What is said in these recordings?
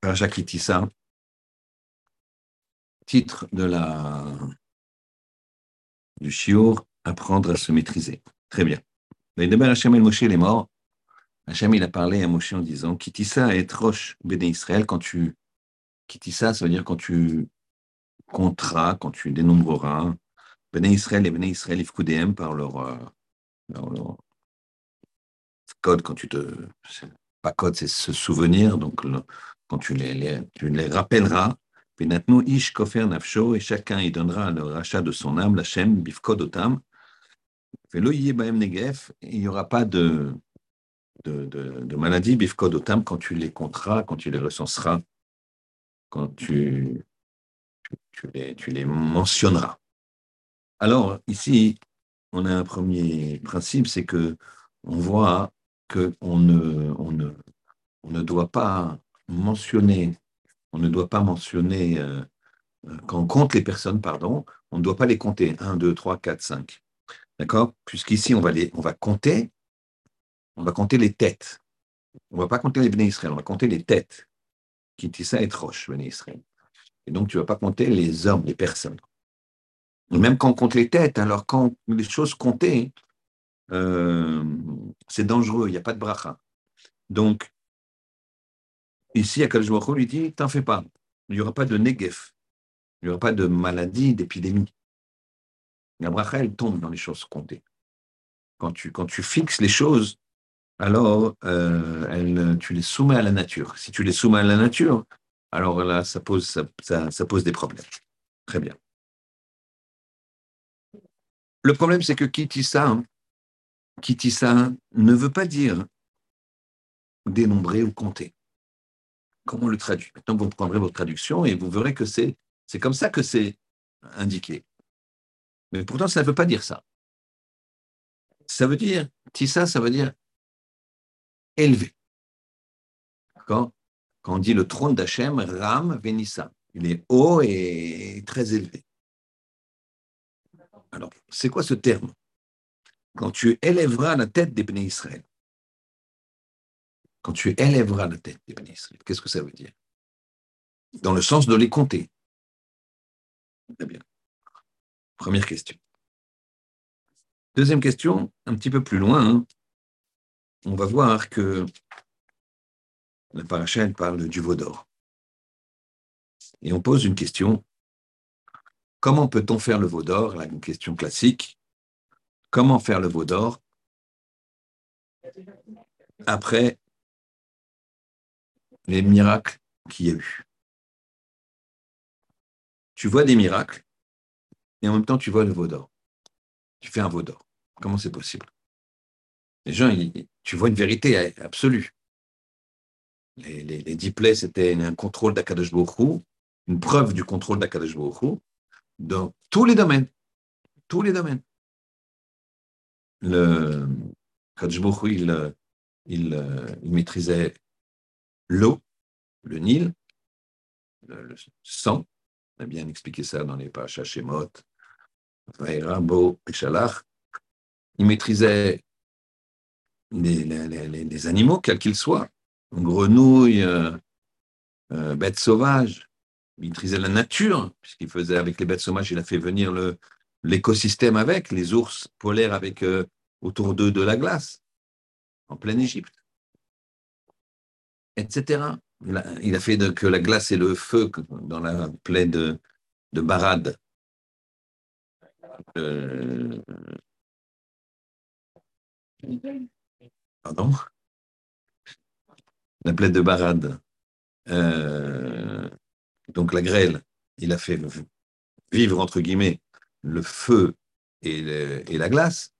Parasha Kitissa, titre de la, du Shiur, apprendre à se maîtriser. Très bien. Hachem el Moshe, il est mort. Hachem, il a parlé à Moshe en disant Kitissa est roche béné Israël. Quand tu. Kitissa, ça veut dire quand tu compteras, quand tu dénombreras. Béné Israël et Béné Israël Ifkoudéem par leur, euh, par leur code, quand tu te. Pas code, c'est se souvenir. Donc, quand tu les, tu les rappelleras, Ish Kofer Nafsho, et chacun y donnera le rachat de son âme, la Shem, Bifkod Otam. Il n'y aura pas de, de, de, maladie, Bifkod Otam, quand tu les compteras, quand tu les recenseras, quand tu, tu, tu, les, tu les mentionneras. Alors, ici, on a un premier principe, c'est que on voit qu'on ne, on ne, on ne doit pas mentionner, on ne doit pas mentionner, euh, euh, quand on compte les personnes, pardon, on ne doit pas les compter. 1, 2, 3, 4, 5. D'accord? Puisqu'ici, on va, les, on va compter, on va compter les têtes. On ne va pas compter les Béné Israël, on va compter les têtes. Kitissa et Troche, Béné Israël. Et donc, tu ne vas pas compter les hommes, les personnes. même quand on compte les têtes, alors quand les choses comptées, euh, c'est dangereux, il n'y a pas de bracha. Donc, Ici, Akadosh lui dit T'en fais pas, il n'y aura pas de négef, il n'y aura pas de maladie, d'épidémie. La elle tombe dans les choses comptées. Quand tu, quand tu fixes les choses, alors euh, tu les soumets à la nature. Si tu les soumets à la nature, alors là, ça pose, ça, ça, pose des problèmes. Très bien. Le problème, c'est que Kitissa, Kitissa ne veut pas dire dénombrer ou compter comment on le traduit. Maintenant, vous prendrez votre traduction et vous verrez que c'est, comme ça que c'est indiqué. Mais pourtant, ça ne veut pas dire ça. Ça veut dire, tissa, ça veut dire élevé. Quand, quand on dit le trône d'Hachem, Ram Venissa, il est haut et très élevé. Alors, c'est quoi ce terme? Quand tu élèveras la tête des bénis Israël, quand tu élèveras la tête des ministres. Qu'est-ce que ça veut dire? Dans le sens de les compter. Très bien. Première question. Deuxième question, un petit peu plus loin, hein. on va voir que la paracha parle du veau d'or. Et on pose une question. Comment peut-on faire le veau d'or? La question classique. Comment faire le veau d'or? Après les miracles qu'il y a eu. Tu vois des miracles et en même temps tu vois le veau d'or. Tu fais un veau d'or. Comment c'est possible? Les gens, tu vois une vérité absolue. Les, les, c'était un contrôle d'Akadosh une preuve du contrôle d'Akadosh dans tous les domaines. Tous les domaines. Le Kadosh il, il, il maîtrisait l'eau, le Nil, le, sang, on a bien expliqué ça dans les Parashas Shemot, Vaïra, et Shalach. Il maîtrisait les, animaux, quels qu'ils soient, grenouilles, euh, euh, bêtes sauvages. Il maîtrisait la nature, puisqu'il faisait avec les bêtes sauvages, il a fait venir l'écosystème avec, les ours polaires avec euh, autour d'eux de la glace, en pleine Égypte etc. Il a, fait que la glace et le feu dans la plaie de, de Barad. Euh, pardon? La plaie de Barad. Euh, donc la grêle, il a fait vivre, entre guillemets, le feu et, et la glace.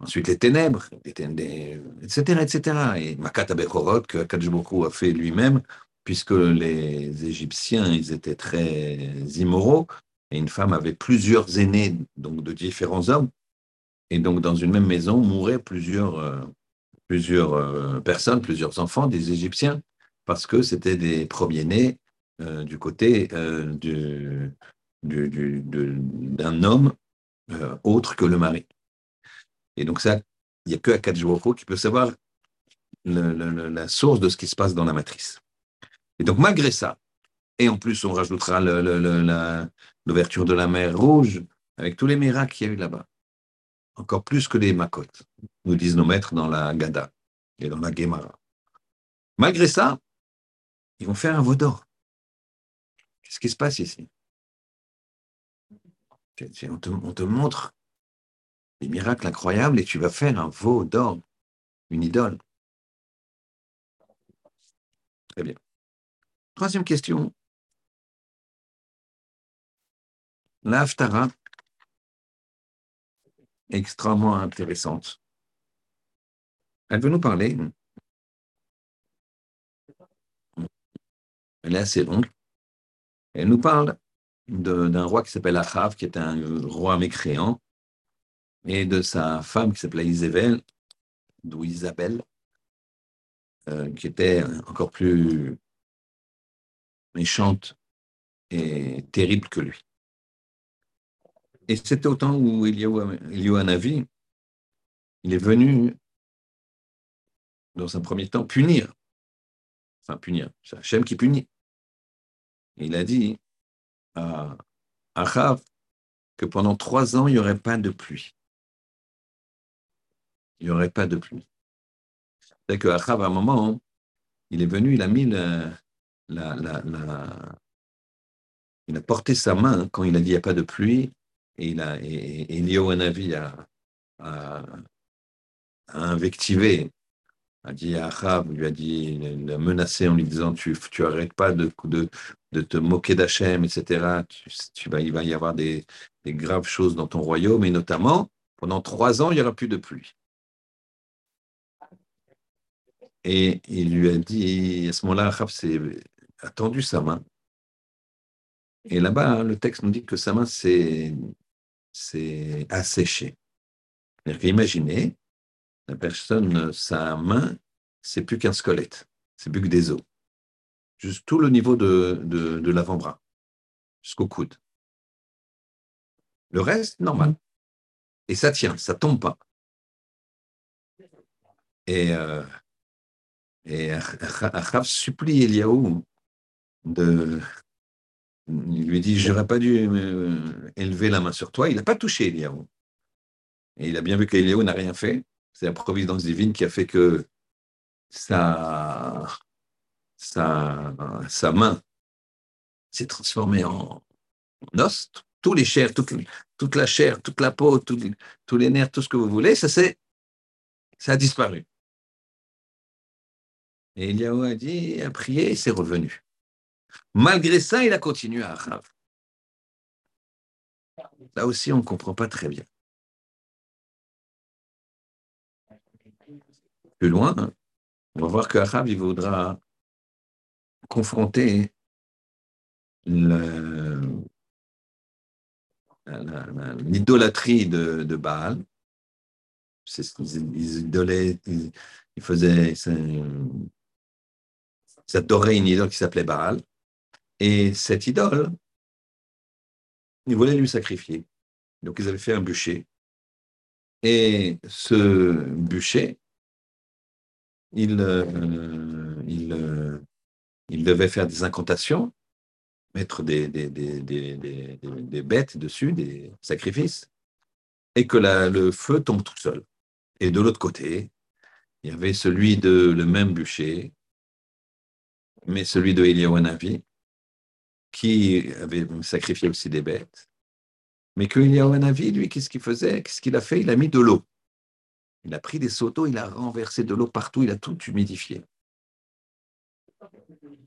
Ensuite, les ténèbres, etc.. Et Makat Bechorot, que Akadjboku a fait lui-même, puisque les Égyptiens, ils étaient très immoraux, et une femme avait plusieurs aînés, donc de différents hommes, et donc dans une même maison mouraient plusieurs, euh, euh, personnes, plusieurs enfants des Égyptiens, parce que c'était des premiers-nés euh, du côté du, d'un homme autre que le mari. Et donc ça, il n'y a que Akadjwoko qui peut savoir la source de ce qui se passe dans la matrice. Et donc, malgré ça, et en plus, on rajoutera l'ouverture de la mer Rouge, avec tous les miracles qu'il y a eu là-bas. Encore plus que les Makot, nous disent nos maîtres dans la Gada et dans la Gemara. Malgré ça, ils vont faire un veau d'or. Qu'est-ce qui se passe ici? On te, montre des miracles incroyables et tu vas faire un veau d'or, une idole. Très bien. Troisième question. L'Aftara, extrêmement intéressante. Elle veut nous parler. Elle est assez longue. Elle nous parle d'un roi qui s'appelle Achav, qui est un roi mécréant, et de sa femme qui s'appelait Isabelle, d'où Isabelle, euh, qui était encore plus méchante et terrible que lui. Et c'était au temps où avis, il est venu, dans un premier temps, punir. Enfin, punir, c'est Hachem qui punit. il a dit à Achav que pendant trois ans, il n'y aurait pas de pluie. Il n'y aurait pas de pluie. C'est que Achav, à un moment, il est venu, il a mis la, il a porté sa main quand il a dit il n'y a pas de pluie, et, il a, et, et a, invectivé, a dit à Achab, lui a dit, menacé en lui disant Tu tu arrêtes pas de, de, de te moquer d'Hachem, etc. Tu, il va y avoir des, des, graves choses dans ton royaume, et notamment, pendant trois ans, il n'y aura plus de pluie. Et il lui a dit, à ce moment-là, Achab a tendu sa main. Et là-bas, le texte nous dit que sa main c'est c'est asséché. Imaginez, la personne, sa main, c'est plus qu'un squelette, c'est plus que des os. Juste tout le niveau de, de, l'avant-bras, jusqu'au coude. Le reste, normal. Et ça tient, ça tombe pas. Et, euh, et Achab supplie Eliaou de, il lui dit, je n'aurais pas dû euh, élever la main sur toi. Il n'a pas touché Eliaou. Et il a bien vu qu'Eliaou n'a rien fait. C'est la providence divine qui a fait que sa, sa, sa main s'est transformée en, os. Tous les chairs, toute, toute, la chair, toute la peau, tous les nerfs, tout ce que vous voulez, ça, ça a disparu. Et Eliaou a dit, a prié et c'est revenu. Malgré ça, il a continué à Achav. Là aussi, on ne comprend pas très bien. Plus loin, on va voir que Achav, il voudra confronter l'idolâtrie de, de, Baal. Ils, ils, ils, faisaient, ils adoraient une idole qui s'appelait Baal. Et cette idole, ils voulaient lui sacrifier. Donc ils avaient fait un bûcher. Et ce bûcher, il, euh, euh, devait faire des incantations, mettre des, bêtes dessus, des sacrifices, et que le feu tombe tout seul. Et de l'autre côté, il y avait celui de le même bûcher, mais celui de Eliawanavi, qui avait sacrifié aussi des bêtes. Mais un avis, lui, qu'est-ce qu'il faisait? Qu'est-ce qu'il a fait? Il a mis de l'eau. Il a pris des seaux d'eau, il a renversé de l'eau partout, il a tout humidifié.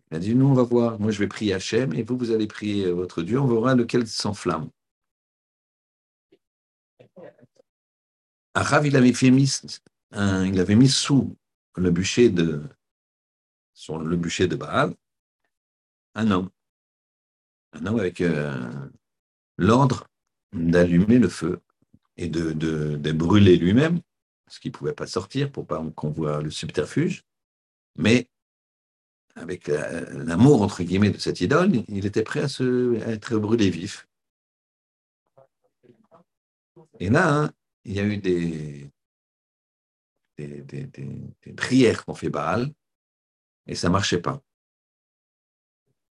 Il a dit, nous, on va voir. Moi, je vais prier Hachem, et vous, vous allez prier votre Dieu. On verra lequel s'enflamme. Arav, il avait, fait mis, il avait mis sous le bûcher de, sur le bûcher de Baal un homme. Un homme avec euh, l'ordre d'allumer le feu et de, brûler lui-même, parce qu'il ne pouvait pas sortir pour pas qu'on voit le subterfuge, mais avec l'amour, entre guillemets, de cette idole, il était prêt à, se, être brûlé vif. Et là, hein, il y a eu des, des, prières qu'on fait Baal, et ça ne marchait pas.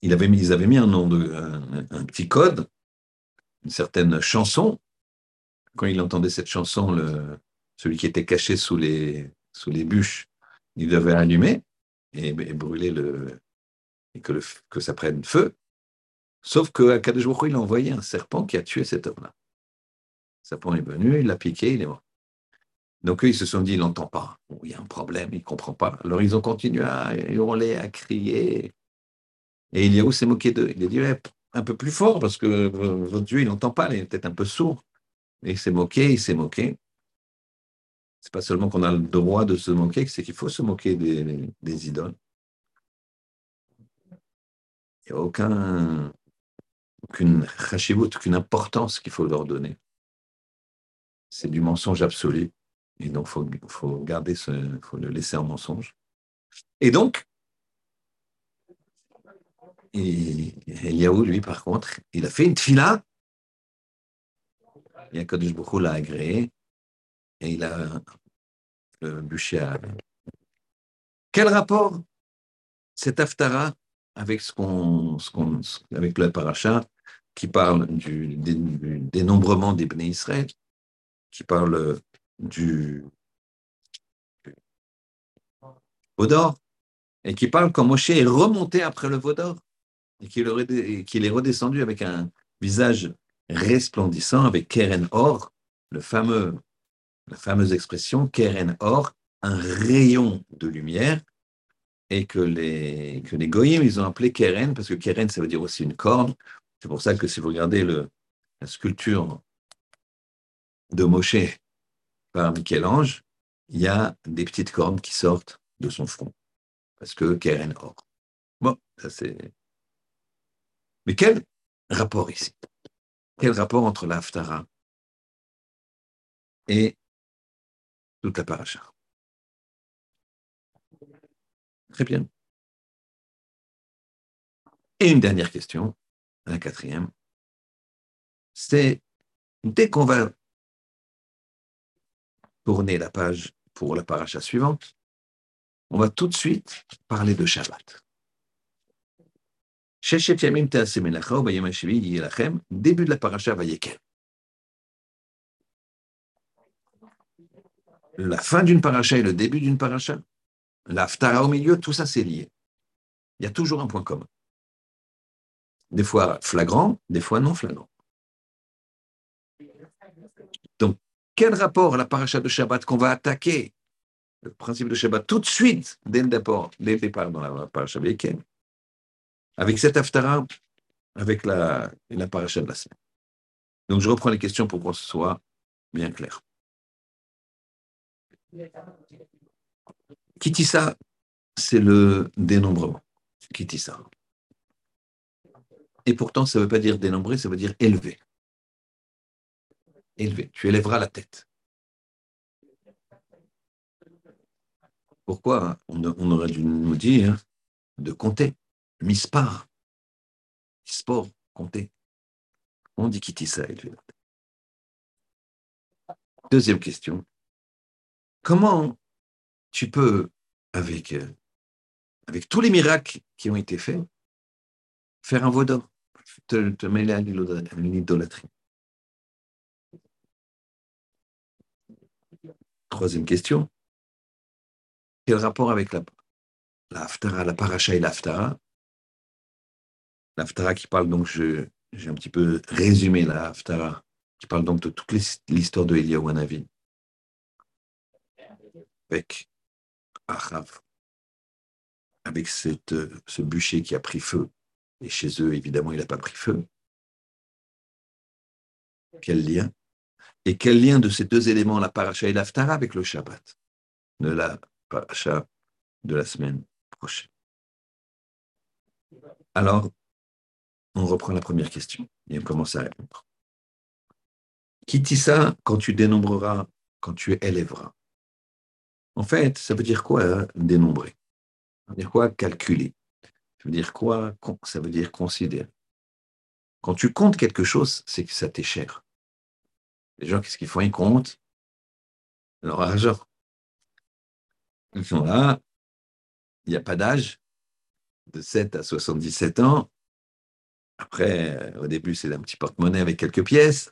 ils avaient mis un nom, de, un, petit code, une certaine chanson. Quand il entendait cette chanson, celui qui était caché sous les, bûches, il devait allumer et, brûler le, et que ça prenne feu. Sauf que Kadosh il a envoyé un serpent qui a tué cet homme-là. Le serpent est venu, il l'a piqué, il est mort. Donc eux, ils se sont dit, il n'entend pas. Il y a un problème, il ne comprend pas. Alors ils ont continué à hurler, à crier. Et Eliaou s'est moqué d'eux. Il a dit, un peu plus fort, parce que votre Dieu, il n'entend pas, il est peut-être un peu sourd. Et il s'est moqué, il s'est moqué. C'est pas seulement qu'on a le droit de se moquer, c'est qu'il faut se moquer des, idoles. Il n'y a aucun, aucune chashivut, aucune importance qu'il faut leur donner. C'est du mensonge absolu. Et donc, il faut, faut, garder le laisser en mensonge. Et donc, Eliaou, lui, par contre, il a fait une tfila. Et Boko l'a agréé. Et il a le bûcher à... Quel rapport cet Aftara avec ce qu'on, le paracha qui parle du, dénombrement des Bnei Israël, qui parle du Vaudor, et qui parle quand Moshe est remonté après le Vaudor, et qu'il, est redescendu avec un visage resplendissant, avec Keren Or, le fameux, la fameuse expression Keren Or, un rayon de lumière, et que les, que les goyim, ils ont appelé Keren, parce que Keren, ça veut dire aussi une corne. C'est pour ça que si vous regardez le, la sculpture de Moshe par Michel-Ange, il y a des petites cornes qui sortent de son front, parce que Keren or. Bon, ça c'est. Mais quel rapport ici? Quel rapport entre l'Aftara et toute la paracha? Très bien. Et une dernière question, la quatrième, c'est dès qu'on va tourner la page pour la paracha suivante, on va tout de suite parler de Shabbat. Début de la paracha Vayekel. La fin d'une paracha et le début d'une paracha l'Aftara au milieu, tout ça c'est lié. Il y a toujours un point commun. Des fois flagrant, des fois non flagrant. Donc, quel rapport à la paracha de Shabbat qu'on va attaquer? Le principe de Shabbat tout de suite, dès le départ, dès le départ dans la paracha avec cet Aftara, avec la, paracha de la semaine. Donc, je reprends les questions pour ce soit bien clair. Kitissa, c'est le dénombrement. Kitissa. Et pourtant, ça ne veut pas dire dénombrer, ça veut dire élever. Tu élèveras la tête. Pourquoi on, aurait dû nous dire de compter? Mispar. Sport, compter. On dit Kitissa, élever Deuxième question. Comment tu peux, avec, euh, avec tous les miracles qui ont été faits, faire un vaudor, te, te mêler à l'idolâtrie. Troisième question. Quel rapport avec la, la la paracha et l'Aftara L'Aftara qui parle donc, j'ai un petit peu résumé la Haftara, qui parle donc de toute l'histoire de Eliyahu Hanavi. Avec avec cette, ce bûcher qui a pris feu, et chez eux, évidemment, il n'a pas pris feu. Quel lien Et quel lien de ces deux éléments, la paracha et l'Aftara, avec le Shabbat, de la paracha de la semaine prochaine? Alors, on reprend la première question et on commence à répondre. Qui dit quand tu dénombreras, quand tu élèveras? En fait, ça veut dire quoi hein, dénombrer? Ça veut dire quoi calculer? Ça veut dire quoi Ça veut dire considérer? Quand tu comptes quelque chose, c'est que ça t'est cher. Les gens, qu'est-ce qu'ils font? Ils comptent leur argent. Ils sont là, il n'y a pas d'âge, de 7 à 77 ans, Après, au début, c'est un petit porte-monnaie avec quelques pièces.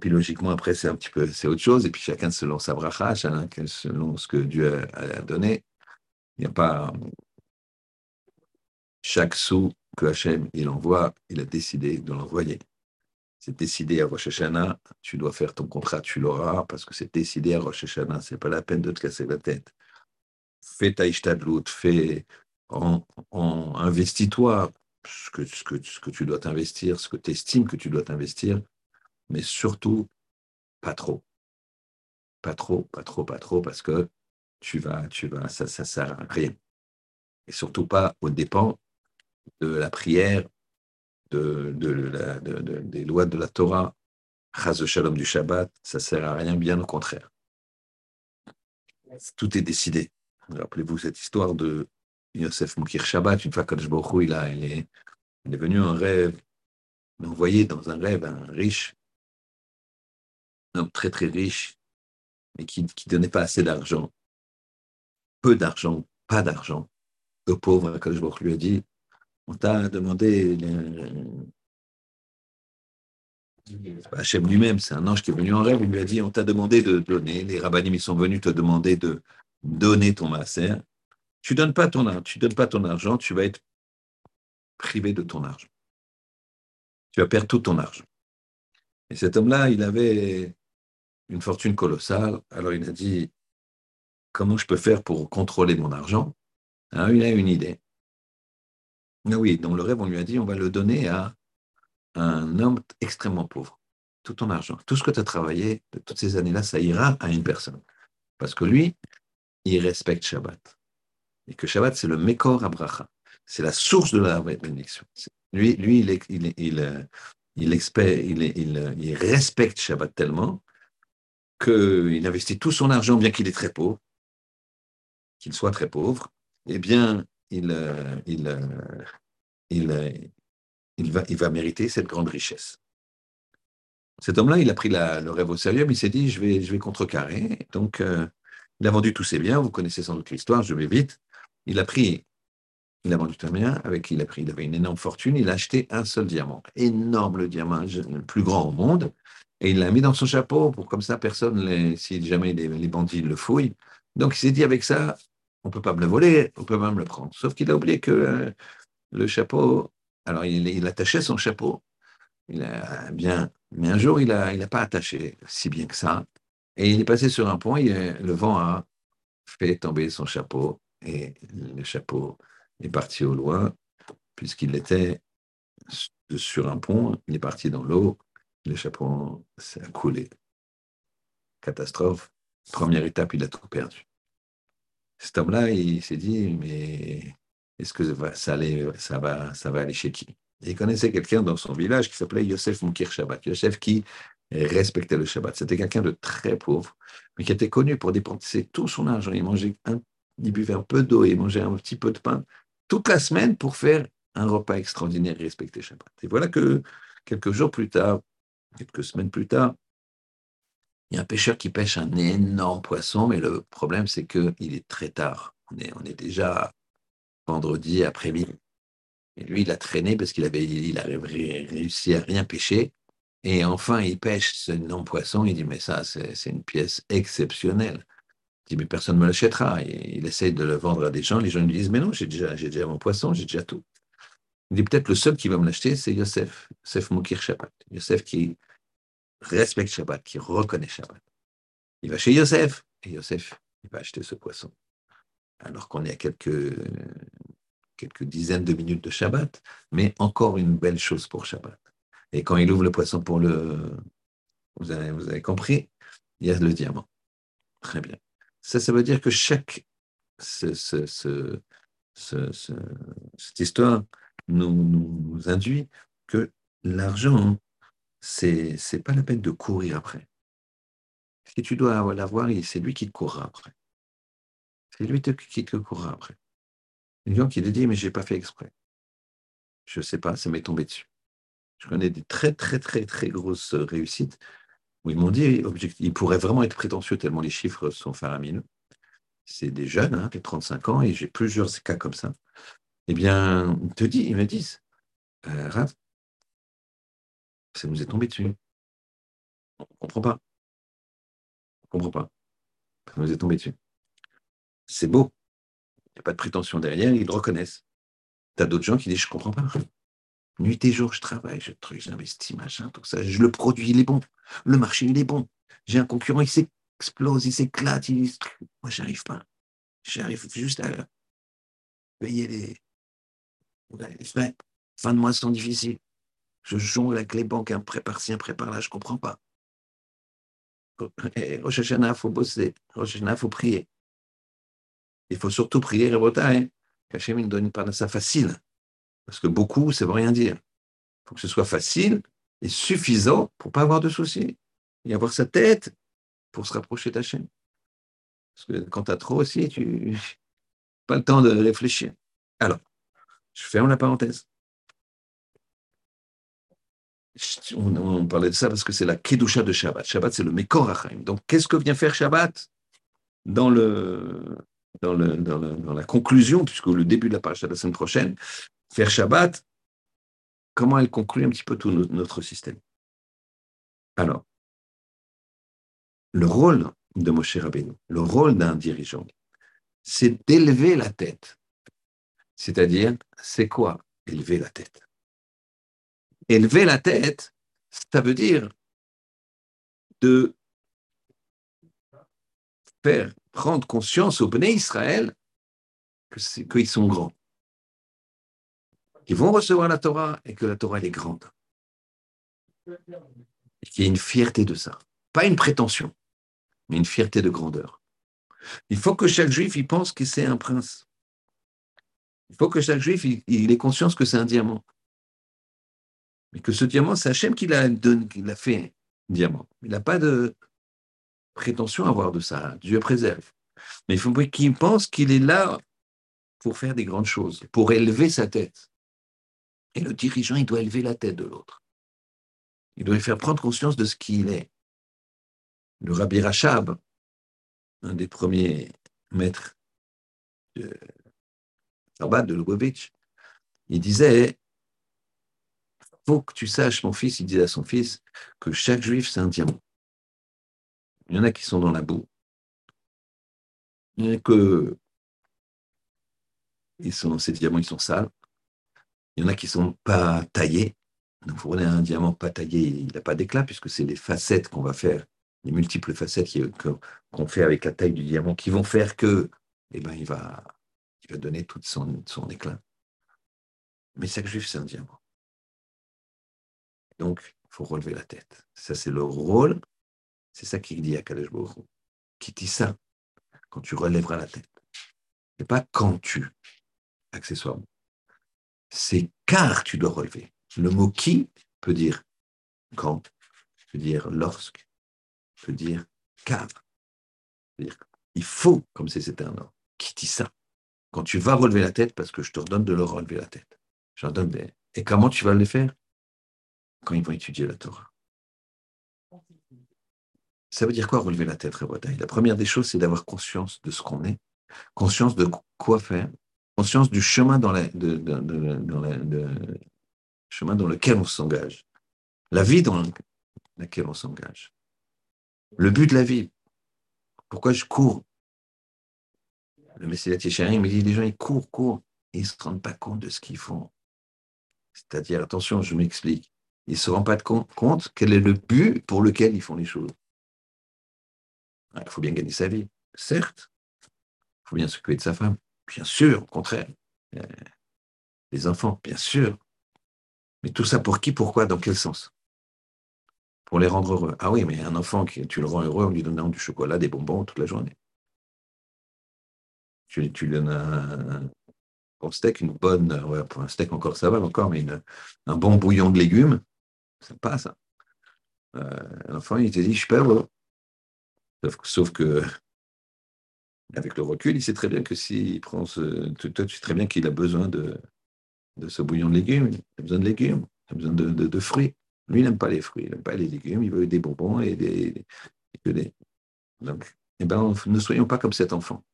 Puis logiquement, après, c'est un petit peu, c'est autre chose. Et puis chacun selon sa bracha, selon ce que Dieu a, donné. Il n'y a pas chaque sou que Hachem il envoie, il a décidé de l'envoyer. C'est décidé à Rosh Hashanah, tu dois faire ton contrat, tu l'auras, parce que c'est décidé à Rosh Hashanah, c'est pas la peine de te casser la tête. Fais ta ishtadlout, fais, en, investis-toi ce que, ce, que, ce que tu dois t'investir, ce que tu estimes que tu dois t'investir, mais surtout pas trop. Pas trop, pas trop, pas trop, parce que tu vas, tu vas, ça, ça sert à rien. Et surtout pas au dépens de la prière, de, de, des lois de la Torah, Chaz Shalom du Shabbat, ça sert à rien, bien au contraire. Tout est décidé. Rappelez-vous cette histoire de Yosef Moukir Shabbat, une fois que il, a, il, est, il venu un rêve, envoyé dans un rêve un riche un homme très très riche, mais qui ne donnait pas assez d'argent, peu d'argent, pas d'argent. Le pauvre, je lui ai dit, on t'a demandé, Hachem lui-même, c'est un ange qui est venu en rêve, il lui a dit, on t'a demandé de donner, les rabbinim, sont venus te demander de donner ton maaser. Tu donnes donnes pas ton argent, tu vas être privé de ton argent. Tu vas perdre tout ton argent. Et cet homme-là, il avait une fortune colossale. Alors il a dit, comment je peux faire pour contrôler mon argent? Alors il a une idée. Ah oui, dans le rêve, on lui a dit, on va le donner à un homme extrêmement pauvre. Tout ton argent, tout ce que tu as travaillé de toutes ces années-là, ça ira à une personne. Parce que lui, il respecte Shabbat. Et que Shabbat, c'est le Mekor Abracha. C'est la source de la bénédiction. Lui, lui il, il, il, il, il respecte Shabbat tellement qu'il investit tout son argent, bien qu'il est très pauvre, qu'il soit très pauvre, eh bien, il, euh, il, euh, il, euh, il, va, il va mériter cette grande richesse. Cet homme-là, il a pris le rêve au sérieux, mais il s'est dit, je vais, je vais contrecarrer. Donc, il a vendu tous ses biens, vous connaissez sans doute l'histoire, je vais vite. Il a pris, il a vendu tout bien, avec il a pris, il avait une énorme fortune, il a acheté un seul diamant, énorme le diamant, le plus grand au monde, et il l'a mis dans son chapeau pour comme ça, personne, si jamais les, bandits le fouillent. Donc il s'est dit avec ça, on ne peut pas me le voler, on peut même le prendre. Sauf qu'il a oublié que euh, le chapeau, alors il, attachait son chapeau, il a bien, mais un jour il n'a il a pas attaché si bien que ça. Et il est passé sur un pont, et le vent a fait tomber son chapeau et le chapeau est parti au loin puisqu'il était sur un pont, il est parti dans l'eau le chapeau s'est coulé. Catastrophe. Première étape, il a tout perdu. Cet homme-là, il s'est dit, mais est-ce que ça, ça, va, ça va aller chez qui? Il connaissait quelqu'un dans son village qui s'appelait Yosef Moukir Shabbat. Yosef qui respectait le Shabbat. C'était quelqu'un de très pauvre, mais qui était connu pour dépenser tout son argent. Il mangeait il buvait un peu d'eau, il mangeait un petit peu de pain toute la semaine pour faire un repas extraordinaire et respecter Shabbat. Et voilà que quelques jours plus tard, quelques semaines plus tard, il y a un pêcheur qui pêche un énorme poisson, mais le problème, c'est qu'il est très tard. On est, on est déjà vendredi après-midi. Et lui, il a traîné parce qu'il avait, il avait réussi à rien pêcher. Et enfin, il pêche ce énorme poisson. Il dit, mais ça, c'est une pièce exceptionnelle. Il dit, mais personne ne me l'achètera. Il essaye de le vendre à des gens. Les gens lui disent, mais non, j'ai déjà, déjà mon poisson, j'ai déjà tout. Il dit, peut-être le seul qui va me l'acheter, c'est Yosef, Yosef Moukir Shabbat. Yosef qui respecte Shabbat, qui reconnaît Shabbat. Il va chez Yosef, et Yosef, il va acheter ce poisson. Alors qu'on est à quelques, dizaines de minutes de Shabbat, mais encore une belle chose pour Shabbat. Et quand il ouvre le poisson pour le... Vous avez, compris, il y a le diamant. Très bien. Ça, ça veut dire que chaque... Ce, ce, ce, cette histoire nous, nous induit que l'argent c'est c'est pas la peine de courir après. Si tu dois l'avoir, c'est lui qui te courra après. C'est lui qui te courra après. Les gens qui te disent, mais j'ai pas fait exprès. Je sais pas, ça m'est tombé dessus. Je connais des très, très, très, très grosses réussites où ils m'ont dit, ils pourraient vraiment être prétentieux tellement les chiffres sont faramineux. C'est des jeunes, hein, de 35 ans, et j'ai plusieurs cas comme ça. Eh bien, ils te ils me disent, euh, Rav, ça nous est tombé dessus. On ne comprend pas. On ne comprend pas. Ça nous est tombé dessus. C'est beau. Il n'y a pas de prétention derrière, ils le reconnaissent. Tu as d'autres gens qui disent Je ne comprends pas. Nuit et jour, je travaille, je truc, j'investis, machin, tout ça. Je, le produit, il est bon. Le marché, il est bon. J'ai un concurrent, il s'explose, il s'éclate. Il... Moi, j'arrive pas. J'arrive juste à payer les. Fin de mois sont difficiles. Je jongle avec les banques, un prêt par-ci, un prêt par-là, je ne comprends pas. Rosh il faut bosser. Rosh il faut prier. Il faut surtout prier Rebota, hein, qu'Hachem nous donne une ça facile. Parce que beaucoup, ça ne veut rien dire. Il faut que ce soit facile et suffisant pour ne pas avoir de soucis. Et avoir sa tête pour se rapprocher d'Hachem. Parce que quand tu as trop aussi, tu n'as pas le temps de réfléchir. Alors, je ferme la parenthèse. On, parlait de ça parce que c'est la Kedusha de Shabbat. Shabbat, c'est le Mekor Donc, qu'est-ce que vient faire Shabbat? Dans, le, dans, la conclusion, puisque le début de la paracha de la semaine prochaine, faire Shabbat, comment elle conclut un petit peu tout notre système? Alors, le rôle de Moshe Rabbeinu, le rôle d'un dirigeant, c'est d'élever la tête. C'est-à-dire, c'est quoi élever la tête? Élever la tête, ça veut dire de faire prendre conscience au Béné Israël qu'ils sont grands, qu'ils vont recevoir la Torah et que la Torah elle est grande. Et qu'il y a une fierté de ça. Pas une prétention, mais une fierté de grandeur. Il faut que chaque juif il pense que c'est un prince. Il faut que chaque juif il ait conscience que c'est un diamant mais que ce diamant, c'est Hachem qui l'a fait diamant. Il n'a pas de prétention à avoir de ça. Dieu préserve. Mais il faut qu'il pense qu'il est là pour faire des grandes choses, pour élever sa tête. Et le dirigeant, il doit élever la tête de l'autre. Il doit lui faire prendre conscience de ce qu'il est. Le Rabbi Rachab, un des premiers maîtres de Rabat de Lubavitch, il disait faut que tu saches, mon fils, il disait à son fils, que chaque juif, c'est un diamant. Il y en a qui sont dans la boue. Il y en a que ils sont, ces diamants, ils sont sales. Il y en a qui ne sont pas taillés. Donc, vous prenez un diamant pas taillé, il n'a pas d'éclat, puisque c'est les facettes qu'on va faire, les multiples facettes qu'on fait avec la taille du diamant, qui vont faire que, eh ben, il va, il va donner tout son, éclat. Mais chaque juif, c'est un diamant. Donc, il faut relever la tête. Ça, c'est le rôle. C'est ça qu'il dit à Kadesh Qui dit ça quand tu relèveras la tête. Et pas quand tu, accessoirement. C'est car tu dois relever. Le mot qui peut dire quand, peut dire lorsque, peut dire car. Dire, il faut, comme c'est un nom, qui dit ça? Quand tu vas relever la tête, parce que je te redonne de leur relever la tête. J'en donne des... Et comment tu vas le faire? Quand ils vont étudier la Torah. Ça veut dire quoi relever la tête, Rebotaï La première des choses, c'est d'avoir conscience de ce qu'on est, conscience de quoi faire, conscience du chemin dans, chemin dans lequel on s'engage, la vie dans laquelle on s'engage, le but de la vie. Pourquoi je cours? Le Messie Chérim me dit les gens, ils courent, courent, et ils ne se rendent pas compte de ce qu'ils font. C'est-à-dire, attention, je m'explique. Ils ne se rendent pas compte quel est le but pour lequel ils font les choses. Il faut bien gagner sa vie, certes. Il faut bien s'occuper de sa femme, bien sûr, au contraire. Euh, les enfants, bien sûr. Mais tout ça pour qui, pourquoi, dans quel sens? Pour les rendre heureux. Ah oui, mais un enfant, tu le rends heureux en lui donnant du chocolat, des bonbons toute la journée. Tu, lui donnes un, bon steak, une bonne, pour un steak encore ça va encore, mais un bon bouillon de légumes, ça passe. Euh, L'enfant, il te dit, je suis pas heureux. Sauf, que, avec le recul, il sait très bien que s'il prend ce. Toi, tu sais très bien qu'il a besoin de, de ce bouillon de légumes. Il a besoin de légumes, il a besoin de, fruits. Lui, il n'aime pas les fruits, il n'aime pas les légumes, il veut des bonbons et des. Donc, eh ben, ne soyons pas comme cet enfant.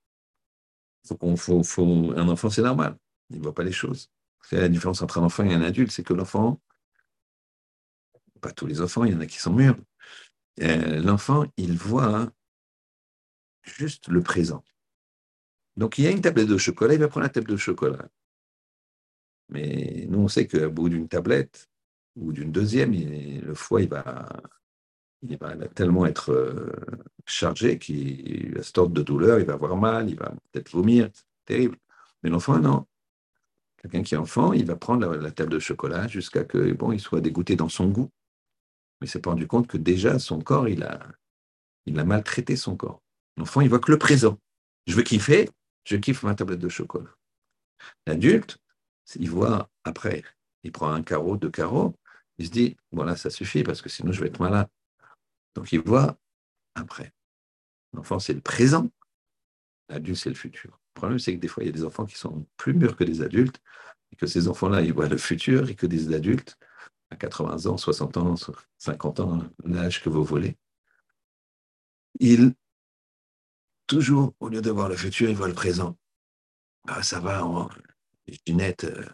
Faut faut, faut, un enfant, c'est normal. Il ne voit pas les choses. C'est la différence entre un enfant et un adulte, c'est que l'enfant, pas tous les enfants, il y en a qui sont mûrs, euh, l'enfant, il voit juste le présent. Donc, il y a une tablette de chocolat, il va prendre la tablette de chocolat. Mais nous, on sait qu'au bout d'une tablette ou d'une deuxième, le foie, il va, il va tellement être euh, chargé qu'il va se tordre de douleur, il va avoir mal, il va peut-être vomir, c'est terrible. Mais l'enfant, non. Quelqu'un qui est enfant, il va prendre la, table de chocolat jusqu'à que bon, soit dégoûté dans son goût. Mais il s'est rendu compte que déjà son corps, il a, il a maltraité son corps. L'enfant, il voit que le présent. Je veux kiffer, je kiffe ma tablette de chocolat. L'adulte, il voit après, il prend un carreau, deux carreaux, il se dit, voilà, ça suffit parce que sinon je vais être malade. Donc il voit après. L'enfant, c'est le présent. L'adulte, c'est le futur. Le problème, c'est que des fois, il y a des enfants qui sont plus mûrs que des adultes, et que ces enfants-là, ils voient le futur, et que des adultes, à 80 ans, 60 ans, 50 ans, l'âge que vous voulez, ils, toujours, au lieu de voir le futur, ils voient le présent. Ah, ça va, Ginette, euh,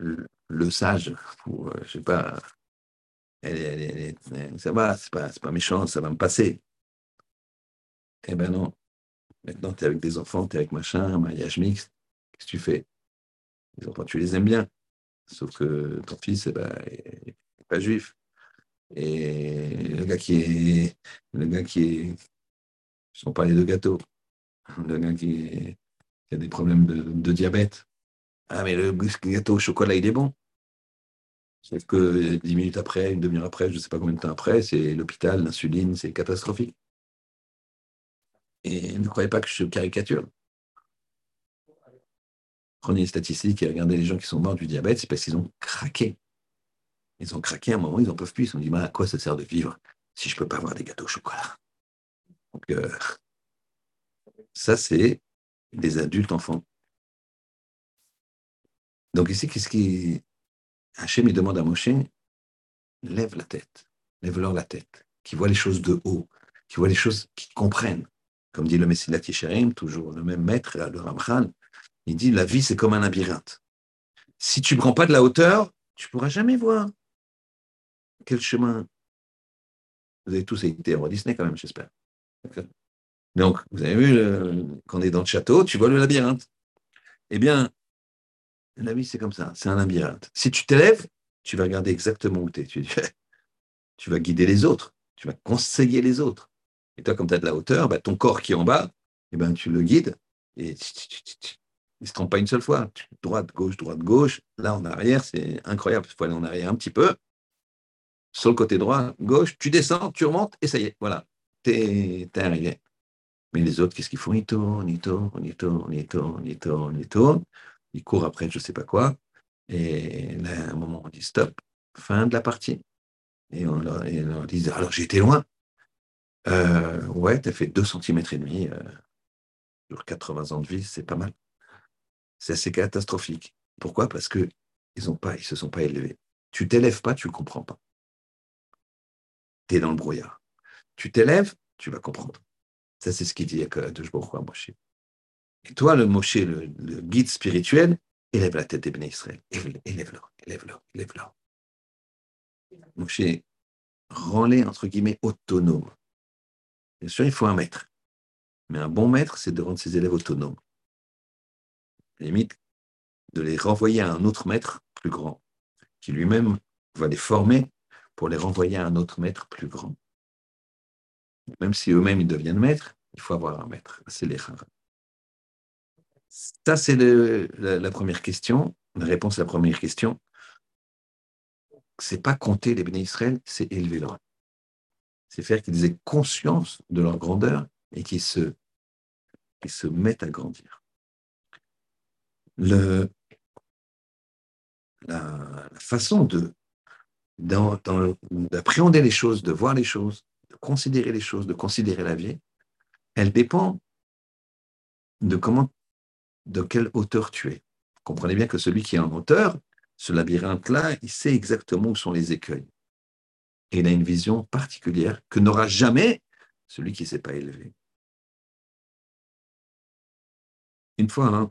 euh, le, sage, ou euh, je sais pas, elle, ça va, c'est pas, pas méchant, ça va me passer. Eh ben non, Maintenant, tu es avec des enfants, tu es avec machin, mariage mixte. Qu'est-ce que tu fais? Les enfants, tu les aimes bien. Sauf que ton fils, eh ben, n'est pas juif. Et le gars qui est. Le gars qui est. Ne parler de gâteau. Le gars qui, a des problèmes de, diabète. Ah, mais le gâteau au chocolat, il est bon. Sauf que dix minutes après, une demi-heure après, je ne sais pas combien de temps après, c'est l'hôpital, l'insuline, c'est catastrophique. Et ne croyez pas que je caricature. Prenez les statistiques et regardez les gens qui sont morts du diabète, c'est parce qu'ils ont craqué. Ils ont craqué à un moment, ils n'en peuvent plus. Ils se sont dit, à quoi ça sert de vivre si je ne peux pas avoir des gâteaux au chocolat? Donc, euh, ça, c'est des adultes enfants. Donc ici, qu'est-ce qui... Hachem, il demande à Moshe, lève la tête, lève-leur la tête, qui voit les choses de haut, qui voit les choses, qui comprennent. Comme dit le Messilat Yesharim, toujours le même maître, le Ramchal, il dit la vie, c'est comme un labyrinthe. Si tu ne prends pas de la hauteur, tu ne pourras jamais voir quel chemin. Vous avez tous été à Disney quand même, j'espère. Donc, vous avez vu, quand on est dans le château, tu vois le labyrinthe. Eh bien, la vie, c'est comme ça, c'est un labyrinthe. Si tu t'élèves, tu vas regarder exactement où tu es. Tu vas guider les autres, tu vas conseiller les autres. Et toi, comme tu as de la hauteur, bah, ton corps qui est en bas, eh ben, tu le guides et il ne se trompe pas une seule fois. Droite, gauche, droite, gauche. Là, en arrière, c'est incroyable. Il faut aller en arrière un petit peu. Sur le côté droit, gauche, tu descends, tu remontes et ça y est, voilà, tu es, arrivé. Mais les autres, qu'est-ce qu'ils font? Ils tournent, ils tournent, ils tournent, ils tournent, ils tournent, ils tournent. Ils courent après, je ne sais pas quoi. Et là, à un moment, on dit stop, fin de la partie. Et on leur, on leur dit alors j'ai été loin. Euh, ouais, tu as fait 2 cm et demi euh, sur 80 ans de vie, c'est pas mal. C'est assez catastrophique. Pourquoi? Parce qu'ils ne se sont pas élevés. Tu t'élèves pas, tu ne comprends pas. Tu es dans le brouillard. Tu t'élèves, tu vas comprendre. Ça, c'est ce qu'il dit à de Moshe. Et toi, le Moshe, le, guide spirituel, élève la tête des bénis Israël. Élève-le, élève-le, élève-le. Moshe, rends-les, entre guillemets, autonomes. Bien sûr, il faut un maître. Mais un bon maître, c'est de rendre ses élèves autonomes. Limite, de les renvoyer à un autre maître plus grand, qui lui-même va les former pour les renvoyer à un autre maître plus grand. Même si eux-mêmes ils deviennent maîtres, il faut avoir un maître. C'est les Ça, c'est la, première question, la réponse à la première question. C'est pas compter les bénis Israël, c'est élever leur c'est faire qu'ils aient conscience de leur grandeur et qu'ils se, se mettent à grandir. Le, la, façon de, d'appréhender les choses, de voir les choses, de considérer les choses, de considérer la vie, elle dépend de comment, de quelle hauteur tu es. Comprenez bien que celui qui est en hauteur, ce labyrinthe-là, il sait exactement où sont les écueils. Et il a une vision particulière que n'aura jamais celui qui ne s'est pas élevé. Une fois, hein,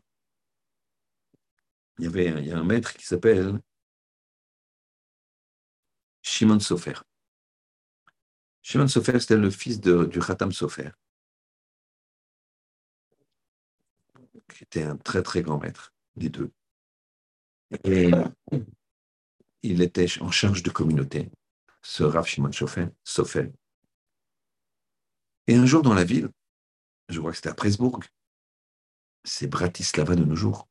il y avait un maître qui s'appelle Shimon Sofer. Shimon Sofer, c'était le fils de, du Khatam Sofer, qui était un très très grand maître, les deux. Et il était en charge de communauté, ce Rav Shimon Sofer. Et un jour dans la ville, je crois que c'était à Presbourg, c'est Bratislava de nos jours,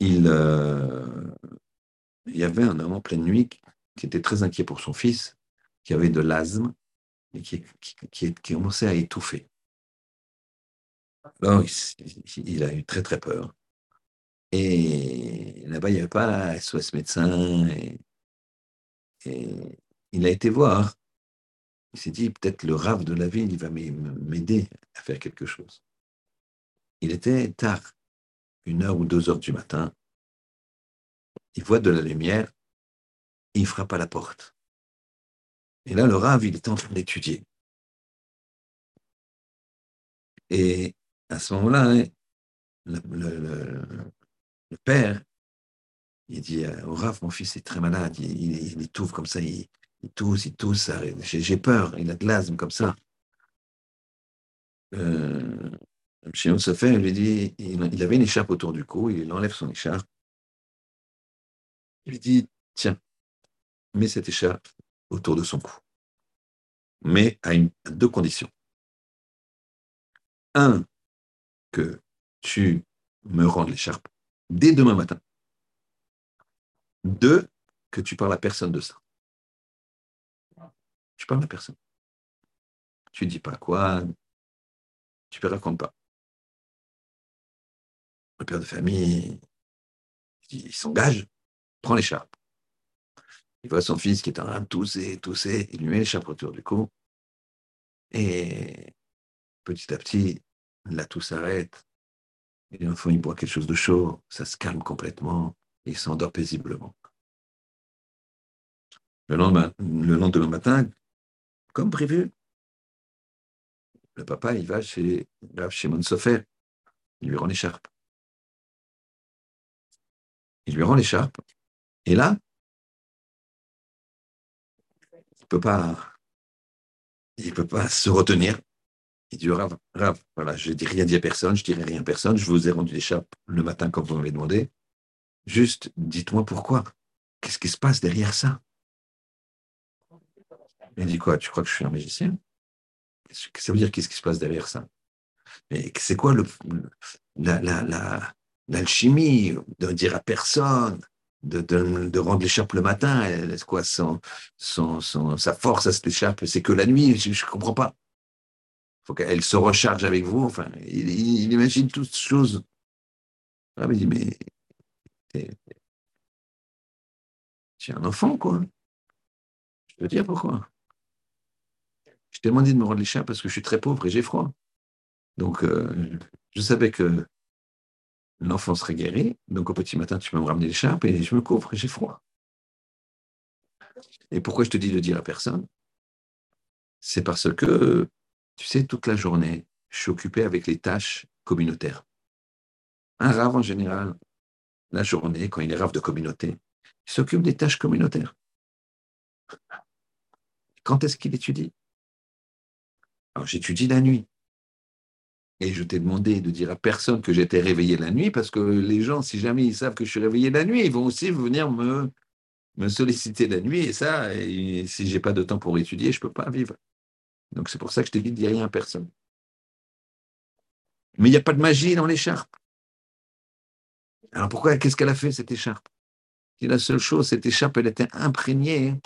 il, euh, il y avait un homme en pleine nuit qui était très inquiet pour son fils, qui avait de l'asthme et qui, commençait à étouffer. Alors, il, a eu très très peur. Et là-bas, il n'y avait pas SOS médecin. Et, il a été voir. Il s'est dit, peut-être le rave de la ville, il va m'aider à faire quelque chose. Il était tard, une heure ou deux heures du matin. Il voit de la lumière, il frappe à la porte. Et là, le rave, il était en train d'étudier. Et à ce moment-là, hein, le, père, il dit au rave, mon fils est très malade, il, étouffe comme ça, il, tousse, il tousse, j'ai peur, il a de l'asthme comme ça. Euh, Shimon Sofer, il lui dit, il, avait une écharpe autour du cou, il enlève son écharpe. Il lui dit, tiens, mets cette écharpe autour de son cou. Mais à, deux conditions. Un, que tu me rendes l'écharpe dès demain matin. Deux, que tu parles à personne de ça. Tu parles à personne. Tu dis pas quoi, tu ne racontes pas le père de famille, il s'engage, prend l'écharpe. Il voit son fils qui est en train de tousser, tousser, il lui met l'écharpe autour du cou. Et petit à petit, la toux s'arrête. Et l'enfant, il boit quelque chose de chaud, ça se calme complètement, et il s'endort paisiblement. Le lendemain, le lendemain matin, comme prévu, le papa, il va chez Rav Shimon Sofer, il lui rend l'écharpe il lui rend l'écharpe, et là, il ne peut pas, il peut pas se retenir. Il dit, Rav, voilà, je n'ai rien dit à personne, je ne dirai rien à personne, je vous ai rendu l'écharpe le matin comme vous m'avez demandé. Juste, dites-moi pourquoi. Qu'est-ce qui se passe derrière ça? Il dit quoi? Tu crois que je suis un magicien? Ça veut dire qu'est-ce qui se passe derrière ça? Mais c'est quoi le, la, la, l'alchimie, de dire à personne, de, de, rendre l'écharpe le matin, elle, quoi, son, son, sa force à cette écharpe, c'est que la nuit, je ne comprends pas. Faut qu'elle se recharge avec vous. Enfin, il, imagine toutes choses. Ah, mais mais es un enfant, quoi. Je peux dire pourquoi? Je t'ai demandé de me rendre l'écharpe parce que je suis très pauvre et j'ai froid. Donc, euh, je savais que l'enfant serait guéri. Donc au petit matin, tu peux me ramener l'écharpe et je me couvre et j'ai froid. Et pourquoi je te dis de dire à personne? C'est parce que, tu sais, toute la journée, je suis occupé avec les tâches communautaires. Un rave en général, la journée, quand il est rave de communauté, il s'occupe des tâches communautaires. Quand est-ce qu'il étudie? Alors j'étudie la nuit. Et je t'ai demandé de dire à personne que j'étais réveillé la nuit, parce que les gens, si jamais ils savent que je suis réveillé la nuit, ils vont aussi venir me, me solliciter la nuit. Et ça, et si j'ai pas de temps pour étudier, je peux pas vivre. Donc c'est pour ça que je t'ai dit de dire rien à personne. Mais il n'y a pas de magie dans l'écharpe. Alors pourquoi, qu'est-ce qu'elle a fait, cette écharpe? La seule chose, cette écharpe, elle était imprégnée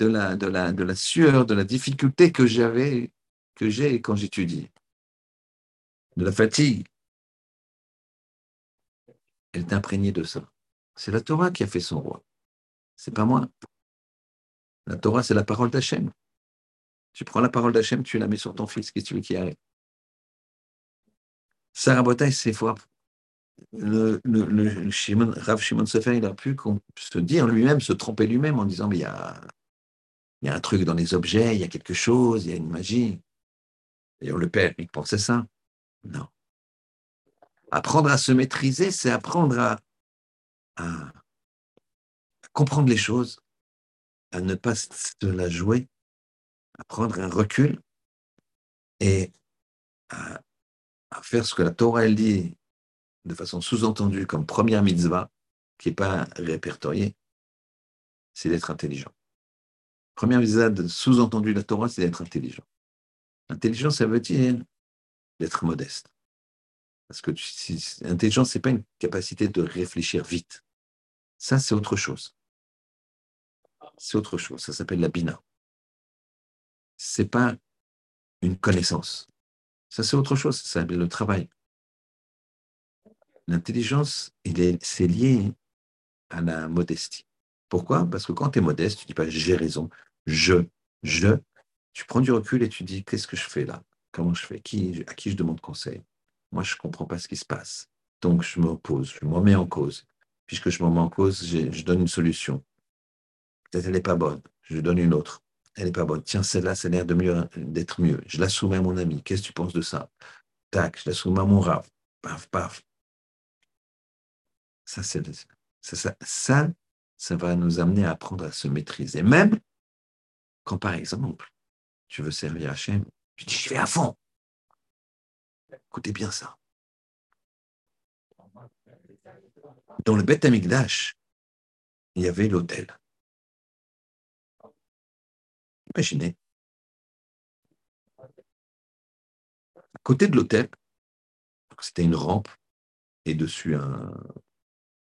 de la, de la, de la sueur, de la difficulté que j'avais, que j'ai quand j'étudie de la fatigue. Elle est imprégnée de ça. C'est la Torah qui a fait son roi. C'est pas moi. La Torah, c'est la parole d'Hachem. Tu prends la parole d'Hachem, tu la mets sur ton fils. Qu'est-ce que tu veux qu'il arrive? Sarah Botaï, c'est fort. Le, Rav Shimon Sefer, il a pu se dire lui-même, se tromper lui-même en disant, il y a, il y a un truc dans les objets, il y a quelque chose, il y a une magie. D'ailleurs, le père, il pensait ça. Non. Apprendre à se maîtriser, c'est apprendre à, comprendre les choses, à ne pas se la jouer, à prendre un recul et à, à faire ce que la Torah elle dit de façon sous-entendue comme première mitzvah, qui n'est pas répertoriée, c'est d'être intelligent. Première mitzvah sous-entendue de la Torah, c'est d'être intelligent. Intelligent, ça veut dire d'être modeste. Parce que l'intelligence, ce n'est pas une capacité de réfléchir vite. Ça, c'est autre chose. C'est autre chose. Ça s'appelle la bina. Ce n'est pas une connaissance. Ça, c'est autre chose. Ça s'appelle le travail. L'intelligence, c'est lié à la modestie. Pourquoi? Parce que quand tu es modeste, tu ne dis pas j'ai raison, je, je. Tu prends du recul et tu dis qu'est-ce que je fais là? Comment je fais qui, À qui je demande conseil Moi, je ne comprends pas ce qui se passe. Donc, je m'oppose, je me remets en cause. Puisque je me remets en cause, je donne une solution. Peut-être elle n'est pas bonne, je donne une autre. Elle n'est pas bonne. Tiens, celle-là, ça a l'air d'être mieux. Je la soumets à mon ami. Qu'est-ce que tu penses de ça? Tac, je la soumets à mon rave. Paf, paf. Ça, c'est ça, ça, ça va nous amener à apprendre à se maîtriser. Même quand, par exemple, tu veux servir Hachem, tu dis, je vais à fond. Écoutez bien ça. Dans le Beth Amikdash, il y avait l'hôtel. Imaginez. À côté de l'hôtel, c'était une rampe et dessus un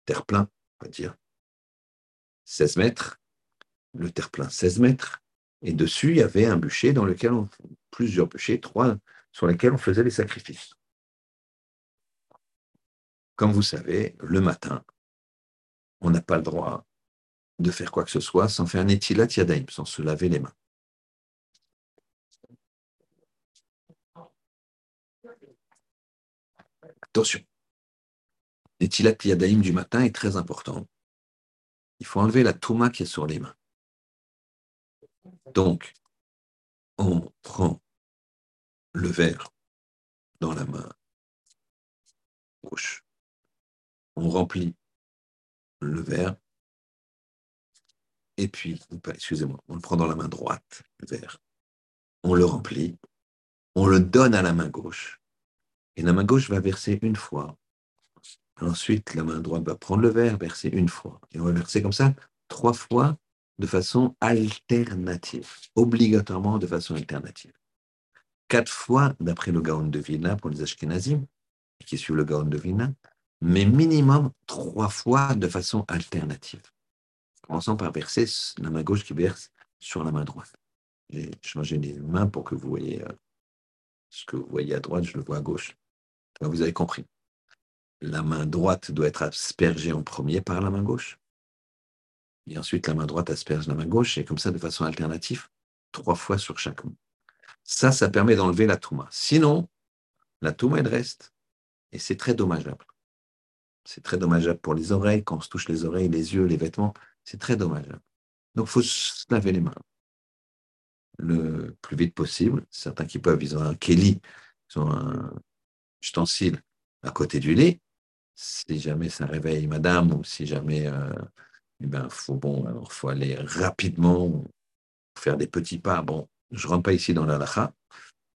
terre-plein, on va dire. 16 mètres, le terre-plein 16 mètres, et dessus, il y avait un bûcher dans lequel on, plusieurs bûchers, trois, sur lesquels on faisait les sacrifices. Comme vous savez, le matin, on n'a pas le droit de faire quoi que ce soit sans faire un etilat yadaim, sans se laver les mains. Attention, l'etilat yadaim du matin est très important il faut enlever la touma qui est sur les mains. Donc, on prend le verre dans la main gauche. On remplit le verre. Et puis, excusez-moi, on le prend dans la main droite, le verre. On le remplit. On le donne à la main gauche. Et la main gauche va verser une fois Ensuite, la main droite va prendre le verre, verser une fois. Et on va verser comme ça trois fois de façon alternative, obligatoirement de façon alternative. Quatre fois d'après le Gaon de Vilna pour les Ashkenazim, qui suivent le Gaon de Vilna, mais minimum trois fois de façon alternative. Commençons par verser la main gauche qui verse sur la main droite. J'ai changé les mains pour que vous voyez euh, ce que vous voyez à droite, je le vois à gauche. Vous avez compris la main droite doit être aspergée en premier par la main gauche. Et ensuite, la main droite asperge la main gauche, et comme ça, de façon alternative, trois fois sur chaque main. Ça, ça permet d'enlever la touma. Sinon, la touma, elle reste. Et c'est très dommageable. C'est très dommageable pour les oreilles, quand on se touche les oreilles, les yeux, les vêtements. C'est très dommageable. Donc, il faut se laver les mains le plus vite possible. Certains qui peuvent, ils ont un kelly, ils ont un ustensile à côté du lit si jamais ça réveille madame ou si jamais euh, eh ben, faut, bon, alors faut aller rapidement faire des petits pas. Bon, je ne rentre pas ici dans la lacha,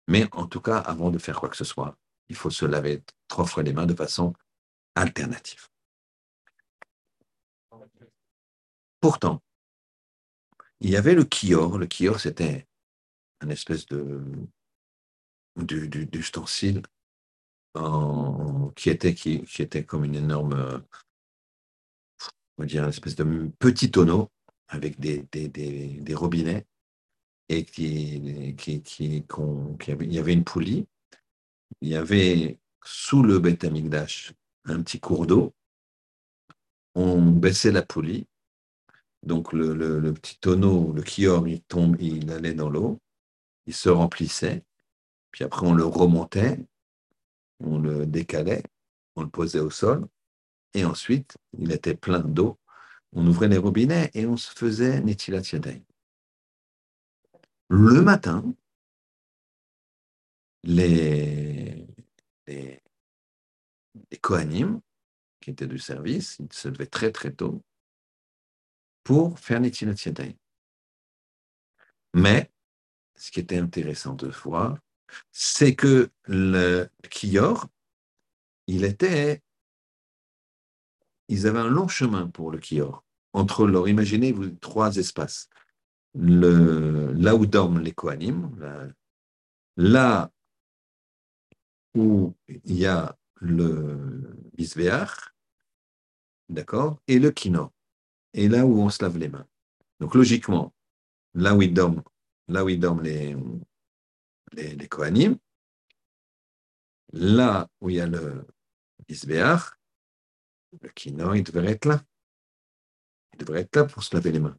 mais en tout cas, avant de faire quoi que ce soit, il faut se laver trois fois les mains de façon alternative. Pourtant, il y avait le kior. Le kior, c'était un espèce de d'ustensile qui, était, comme une énorme, on va dire, une espèce de petit tonneau avec des, robinets et qui, il y avait une poulie. Il y avait sous le Beth Amikdash un petit cours d'eau. On baissait la poulie. Donc le, le, petit tonneau, le kior, il tombe, il allait dans l'eau, il se remplissait, puis après on le remontait, on le décalait, on le posait au sol, et ensuite, il était plein d'eau. On ouvrait les robinets et on se faisait Netilat Yadayim. Le matin, les, des Kohanim, qui étaient du service, ils se levaient très très tôt pour faire Yadayim. Mais, ce qui était intéressant de voir, c'est que le Kior, il était, ils avaient un long chemin pour le Kior, entre leur, imaginez-vous, trois espaces. Le, là où dorment les Kohanim, là, où il y a le Bisbeach, d'accord, et le Kino, et là où on se lave les mains. Donc logiquement, là où ils dorment, là où les, les, là où il y a le Isbeach, le Kino, il devrait être là. Il devrait être là pour se laver les mains.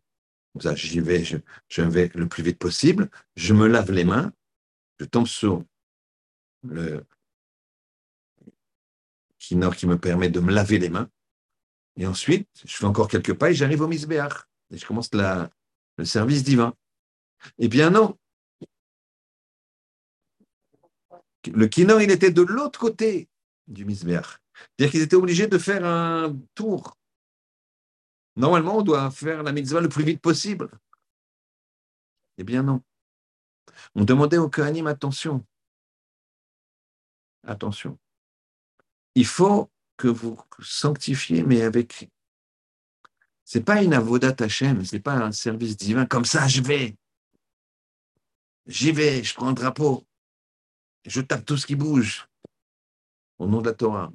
J'y vais, je, vais le plus vite possible, je me lave les mains, je tombe sur le Kino qui me permet de me laver les mains, et ensuite, je fais encore quelques pas et j'arrive au Misbéach. Et je commence le service divin. Eh bien non. Le Kinor, il était de l'autre côté du Misbéach. C'est-à-dire qu'ils étaient obligés de faire un tour. Normalement, on doit faire la mitzvah le plus vite possible. Eh bien non. On demandait au Kohanim attention. Attention. Il faut que vous sanctifiez, mais avec. C'est pas une avodat Hashem, c'est pas un service divin. Comme ça, je vais. J'y vais, je prends un drapeau. Je tape tout ce qui bouge. Au nom de la Torah,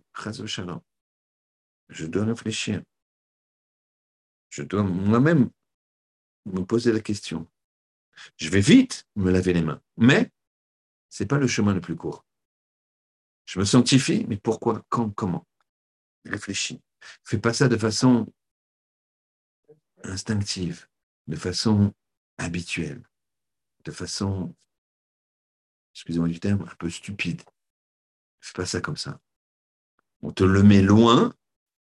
je dois réfléchir. Je dois moi-même me poser la question. Je vais vite me laver les mains, mais ce n'est pas le chemin le plus court. Je me sanctifie, mais pourquoi, quand, comment? Réfléchis. Fais pas ça de façon instinctive, de façon habituelle, de façon, excusez-moi du terme, un peu stupide. Fais pas ça comme ça. On te le met loin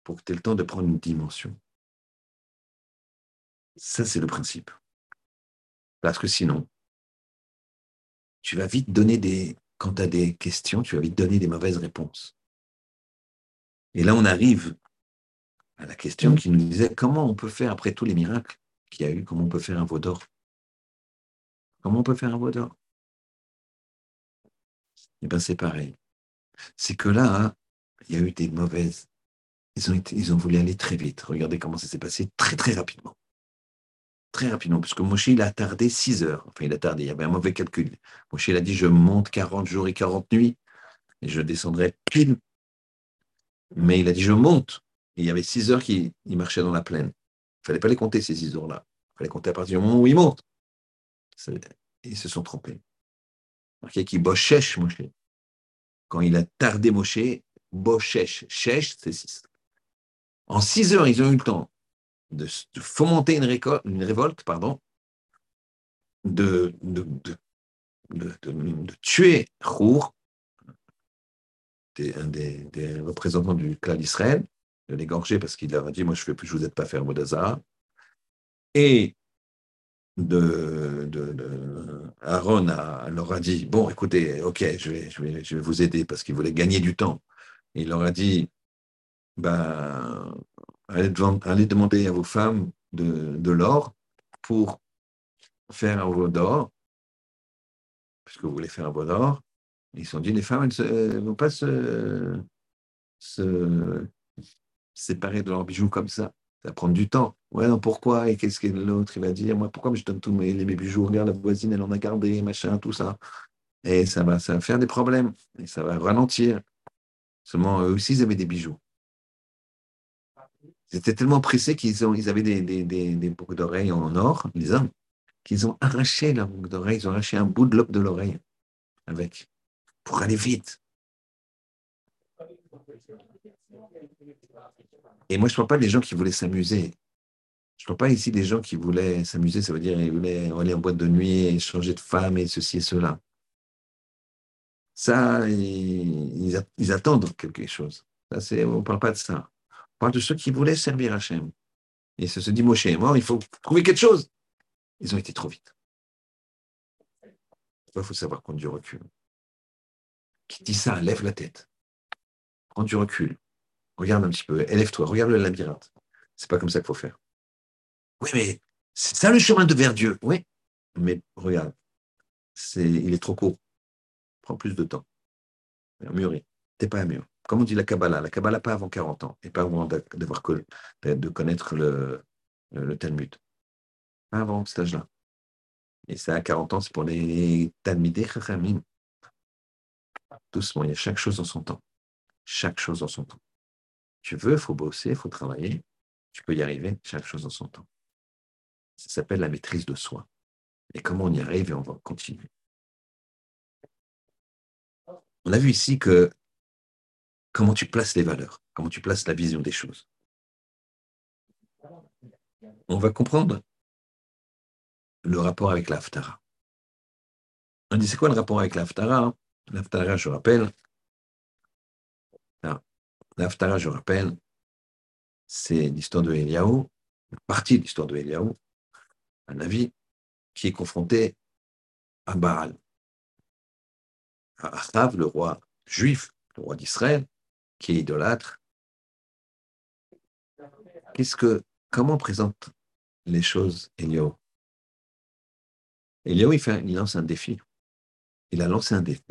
pour que tu aies le temps de prendre une dimension. Ça, c'est le principe. Parce que sinon, tu vas vite donner des, quand tu as des questions, tu vas vite donner des mauvaises réponses. Et là, on arrive à la question qui nous disait comment on peut faire, après tous les miracles qu'il y a eu, comment on peut faire un veau d'or? Comment on peut faire un veau d'or? Eh bien, c'est pareil. C'est que là, il y a eu des mauvaises. Ils ont voulu aller très vite. Regardez comment ça s'est passé très, très rapidement. Très rapidement, parce que Moshe, il a tardé 6 heures. Enfin, il a tardé, il y avait un mauvais calcul. Moshe, il a dit Je monte 40 jours et 40 nuits, et je descendrai pile mais il a dit, je monte. il y avait six heures qu'il marchait dans la plaine. Il ne fallait pas les compter, ces six heures-là. Il fallait compter à partir du moment où il monte. Ils se sont trompés. Marqué qui bochèche Moshe. Quand il a tardé Moshe, bochèche. Chèche, c'est six. En six heures, ils ont eu le temps de, fomenter une, une, révolte, pardon, de, de, de tuer Rour, un des, représentants du clan d'Israël, de l'égorger parce qu'il leur a dit Moi, je ne vous aide pas faire Modazara. Et de, Aaron leur a dit Bon, écoutez, ok, je vais, je vais, je vais vous aider parce qu'il voulait gagner du temps. Il leur a dit ben, allez, demander à vos femmes de, l'or pour faire un veau d'or, puisque vous voulez faire un veau d'or, ils se sont dit, les femmes, elles ne vont pas se, séparer de leurs bijoux comme ça. Ça va prendre du temps. Ouais, non, pourquoi? Et qu'est-ce que l'autre, il va dire? Moi, pourquoi je donne tous mes, bijoux? Regarde, la voisine, elle en a gardé, machin, tout ça. Et ça va, ça va faire des problèmes. Et ça va ralentir. Seulement, eux aussi, ils avaient des bijoux. Ils étaient tellement pressés qu'ils ils avaient des, des, des, boucles d'oreilles en or, les hommes, qu'ils ont arraché la boucle d'oreille, ils ont arraché un bout de lobe de l'oreille avec pour aller vite. Et moi, je ne parle pas des gens qui voulaient s'amuser. Je ne parle pas ici des gens qui voulaient s'amuser, ça veut dire qu'ils voulaient aller en boîte de nuit et changer de femme et ceci et cela. Ça, ils, attendent quelque chose. Ça, on ne parle pas de ça. De ceux qui voulaient servir Hachem. Et se dit, Moshe est mort, il faut trouver quelque chose. Ils ont été trop vite. Il faut savoir qu'on du recul qui dit ça, lève la tête. prends du recul, regarde un petit peu, élève-toi, regarde le labyrinthe. C'est pas comme ça qu'il faut faire. Oui, mais c'est ça le chemin de vers Dieu. Oui, mais regarde, c'est, il est trop court. Prends plus de temps. Mûri. T'es pas mûr. Comme on dit la Kabbalah, la Kabbalah pas avant 40 ans, et pas avant d'avoir de connaître le, Talmud. Pas avant cet âge-là. Et ça, à 40 ans, c'est pour les Talmidei Chachamim. Doucement, il y a chaque chose en son temps. Chaque chose en son temps. Tu veux, il faut bosser, il faut travailler. Tu peux y arriver, chaque chose en son temps. Ça s'appelle la maîtrise de soi. Et comment on y arrive et on va continuer. On a vu ici que comment tu places les valeurs, comment tu places la vision des choses? On va comprendre le rapport avec l'Aftara. On dit c'est quoi le rapport avec l'Aftara L'Aftara, je rappelle, l'Aftara, je rappelle, c'est l'histoire de Eliaou, une partie de l'histoire de Eliaou, un avis qui est confronté à Baal, à Achav, le roi juif, le roi d'Israël, qui idolâtre. Qu'est-ce que, comment présente les choses Eliaou Eliaou, il, lance un défi. Il a lancé un défi.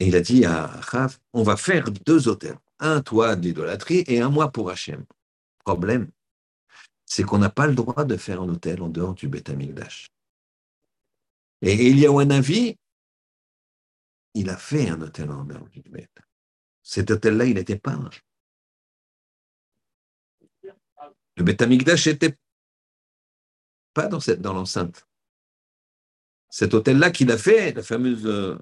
Et il a dit à Achav, on va faire deux hôtels, un toit d'idolâtrie et un mois pour Hachem. Problème, c'est qu'on n'a pas le droit de faire un hôtel en dehors du Beth Amikdash. Et Eliaou avis, il a fait un hôtel en Beth. Cet hôtel-là, il n'était pas. Le Beth Amikdash n'était pas dans, dans l'enceinte. Cet hôtel-là qu'il a fait, la fameuse euh,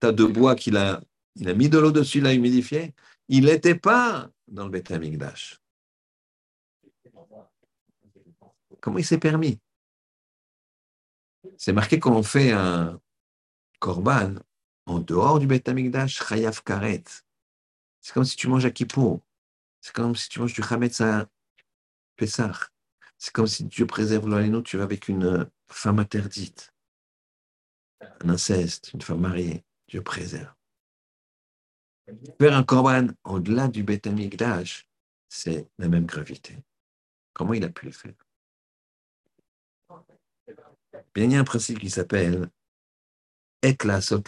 tas de bois qu'il a, mis de l'eau dessus, l'a humidifié, il n'était pas dans le Beth Amikdash. Comment il s'est permis? C'est marqué quand on fait un korban en dehors du Beth Amikdash, chayav karet. C'est comme si tu manges à Kippour. C'est comme si tu manges du chametz à Pessah. C'est comme si Dieu préserve l'oléno, tu vas avec une femme interdite, un inceste, une femme mariée. Dieu préserve. Faire un korban au-delà du Beth Amikdash, c'est la même gravité. Comment il a pu le faire? Bien, il y a un principe qui s'appelle Et la sot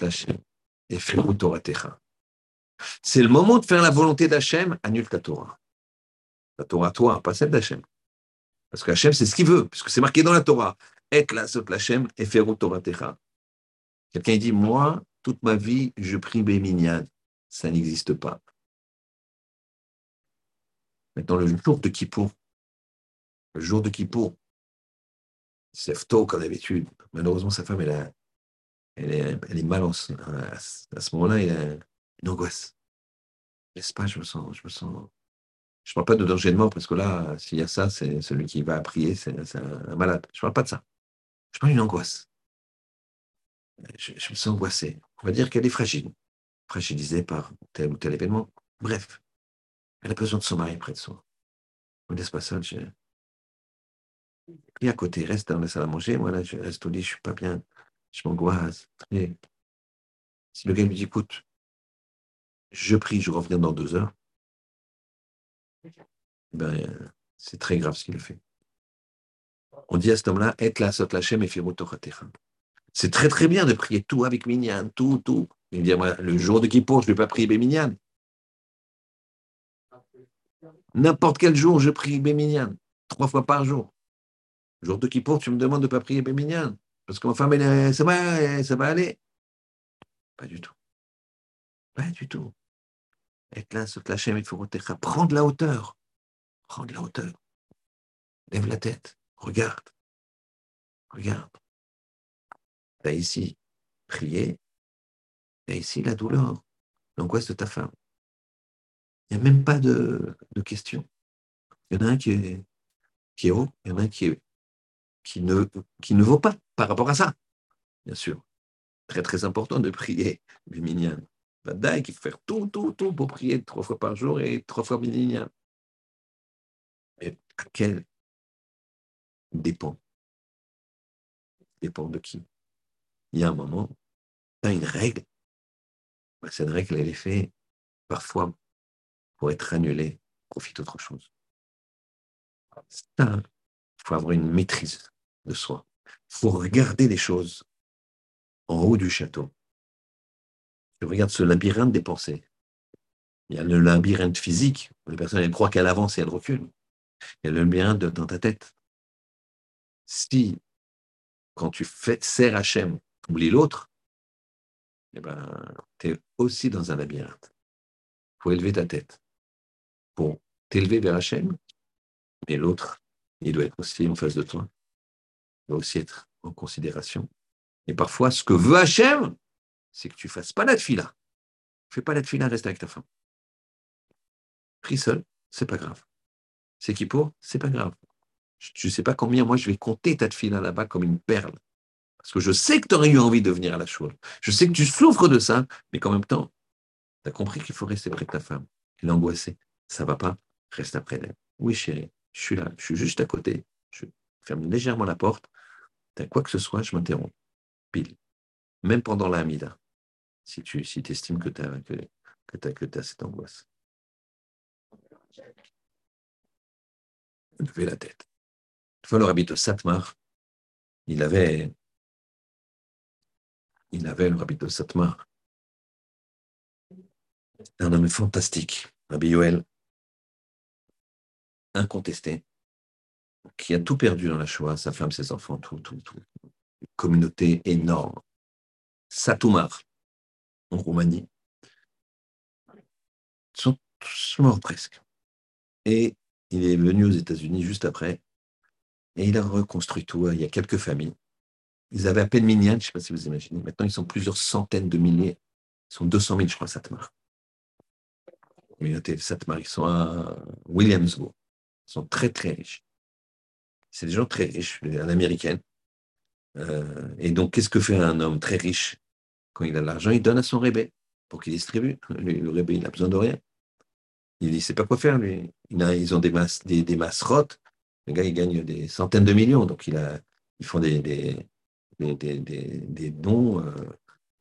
et C'est le moment de faire la volonté d'Hachem, annule ta Torah. La Torah, toi, pas celle d'Hachem. Parce que Hachem, c'est ce qu'il veut, puisque c'est marqué dans la Torah. Et la sot Quelqu'un dit, moi, toute ma vie, je prie Béminian. Ça n'existe pas. Maintenant, le jour de Kippour, le jour de Kippour, c'est tôt comme d'habitude. Malheureusement, sa femme, elle, a, elle, est, mal à ce moment-là, il a une angoisse. N'est-ce pas? Je me sens. Je me parle pas de danger de mort, parce que là, s'il y a ça, c'est celui qui va prier, c'est un, malade. Je ne parle pas de ça. Je parle d'une angoisse. Je, je, me sens angoissé. On va dire qu'elle est fragile, fragilisée par tel ou tel événement. Bref, elle a besoin de son mari près de soi. On ne laisse pas seul. Je, et à côté, reste dans la salle à manger. Moi, là, je reste au lit, je ne suis pas bien. Je m'angoisse. si le gars me dit, écoute, je prie, je reviens dans deux heures, ben, c'est très grave ce qu'il fait. On dit à cet homme-là, et la sot lachem et C'est très très bien de prier tout avec Minyan, tout, tout. Il dit, le jour de Kippour, je ne vais pas prier Béminian. N'importe quel jour, je prie Béminian, trois fois par jour. Jour de Kippour, tu me demandes de ne pas prier Béminian, parce que ma femme, elle, ça, va, ça va aller. Pas du tout. Pas du tout. Et là, ce clashem, il faut prendre la hauteur. Prendre la hauteur. Lève la tête. Regarde. Regarde. Tu as ici prié. Tu as ici la douleur, l'angoisse de ta femme. Il n'y a même pas de, de question. Il y en a un qui est, qui est haut, il y en a un qui est qui ne, qui ne vaut pas par rapport à ça, bien sûr. Très, très important de prier le minyan. il faut faire tout, tout, tout pour prier trois fois par jour et trois fois minyan. Mais à quel dépend? Dépend de qui? Il y a un moment, tu as une règle, bah, cette règle, elle est faite parfois pour être annulée, profite autre chose. Il faut avoir une maîtrise de soi. Il faut regarder les choses en haut du château. Tu regardes ce labyrinthe des pensées. Il y a le labyrinthe physique, où les personnes elles croient qu'elle avance et elle recule. Il y a le labyrinthe dans ta tête. Si, quand tu fais serre Hachem, tu oublies l'autre, eh ben, tu es aussi dans un labyrinthe. Il faut élever ta tête pour t'élever vers Hachem, mais l'autre, il doit être aussi en face de toi. Doit aussi être en considération. Et parfois, ce que veut Hachem, c'est que tu ne fasses pas la fila. Fais pas la fila, reste avec ta femme. Prie seul, c'est pas grave. C'est qui pour? C'est pas grave. Je ne sais pas combien, moi, je vais compter ta fila là-bas comme une perle. Parce que je sais que tu aurais eu envie de venir à la choule. Je sais que tu souffres de ça, mais qu'en même temps, tu as compris qu'il faut rester près de ta femme. Elle est angoissée. Ça va pas, reste après d'elle. Oui, chérie, je suis là, je suis juste à côté. Je ferme légèrement la porte. Quoi que ce soit, je m'interromps. Pile. Même pendant la Hamida, si tu si estimes que tu as, que, que, as cette angoisse. Levez la tête. Une fois, le rabbi de Satmar, il avait, il avait le rabbi de Satmar, un homme fantastique, Rabbi Yoel, incontesté, qui a tout perdu dans la Shoah, sa femme, ses enfants, tout, tout, tout. Une communauté énorme. Satoumar, en Roumanie. Sont tous morts presque. Et il est venu aux États-Unis juste après, et il a reconstruit tout. Il y a quelques familles. Ils avaient à peine minyan, je ne sais pas si vous imaginez. Maintenant, ils sont plusieurs centaines de milliers. Ils sont 200 000, je crois, Satmar. Communauté Satmar, ils sont à Williamsburg. Ils sont très, très riches. C'est des gens très riches, à l'américaine. Euh, et donc, qu'est-ce que fait un homme très riche? Quand il a de l'argent Il donne à son rébé pour qu'il distribue. Le, rébé, il n'a besoin de rien. Il ne sait pas quoi faire, lui. ils ont des masses, des, masses. Le gars, il gagne des centaines de millions. Donc, ils font des, dons. Euh,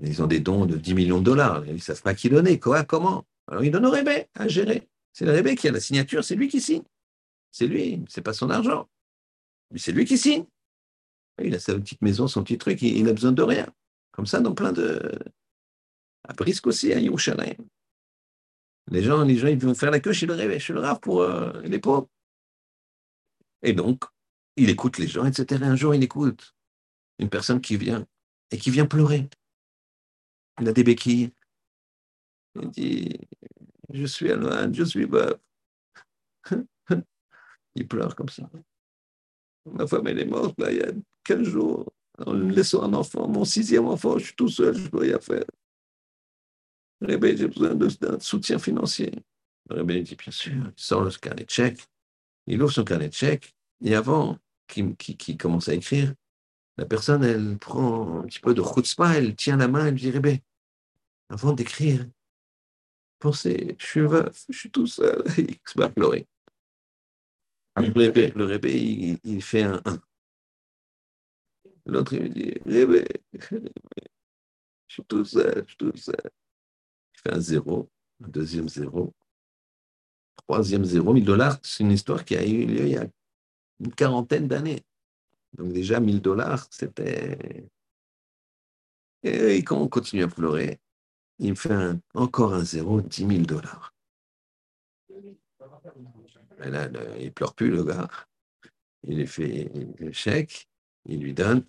ils ont des dons de 10 millions de dollars. Ils ne savent pas qui donner. Quoi, comment? Alors, ils donnent au rébé à gérer. C'est le rébé qui a la signature, c'est lui qui signe. C'est lui, c'est pas son argent. Mais c'est lui qui signe. Il a sa petite maison, son petit truc, il n'a besoin de rien. Comme ça, dans plein de. À Brisque aussi, à Yerushalayim. Les gens, les gens, ils vont faire la queue chez le rêve, chez le rave pour euh, les pauvres. Et donc, il écoute les gens, etc. Un jour, il écoute une personne qui vient et qui vient pleurer. Il a des béquilles. Il dit Je suis loin, je suis bas. Il pleure comme ça. Ma femme, elle est morte là, il y a 15 jours, en laissant un enfant, mon sixième enfant, je suis tout seul, je ne peux rien faire. Rébé, j'ai besoin d'un soutien financier. Rébé dit Bien sûr, il sort le carnet de chèque, il ouvre son carnet de chèque, et avant qu'il commence à écrire, la personne, elle prend un petit peu de chutzpah, elle tient la main, elle dit Rébé, avant d'écrire, pensez, je suis veuf, je suis tout seul, il se. Le rébé, il, fait un 1. L'autre, il me dit, rébé, je suis tout seul, je suis tout seul. Il fait un 0, un deuxième 0, troisième 0, 1000 dollars. C'est une histoire qui a eu lieu il y a une quarantaine d'années. Donc déjà, 1000 dollars, c'était... Et quand on continue à pleurer, il me fait encore un 0, 10 000 dollars. Là, il pleure plus, le gars. Il lui fait le chèque, il lui donne.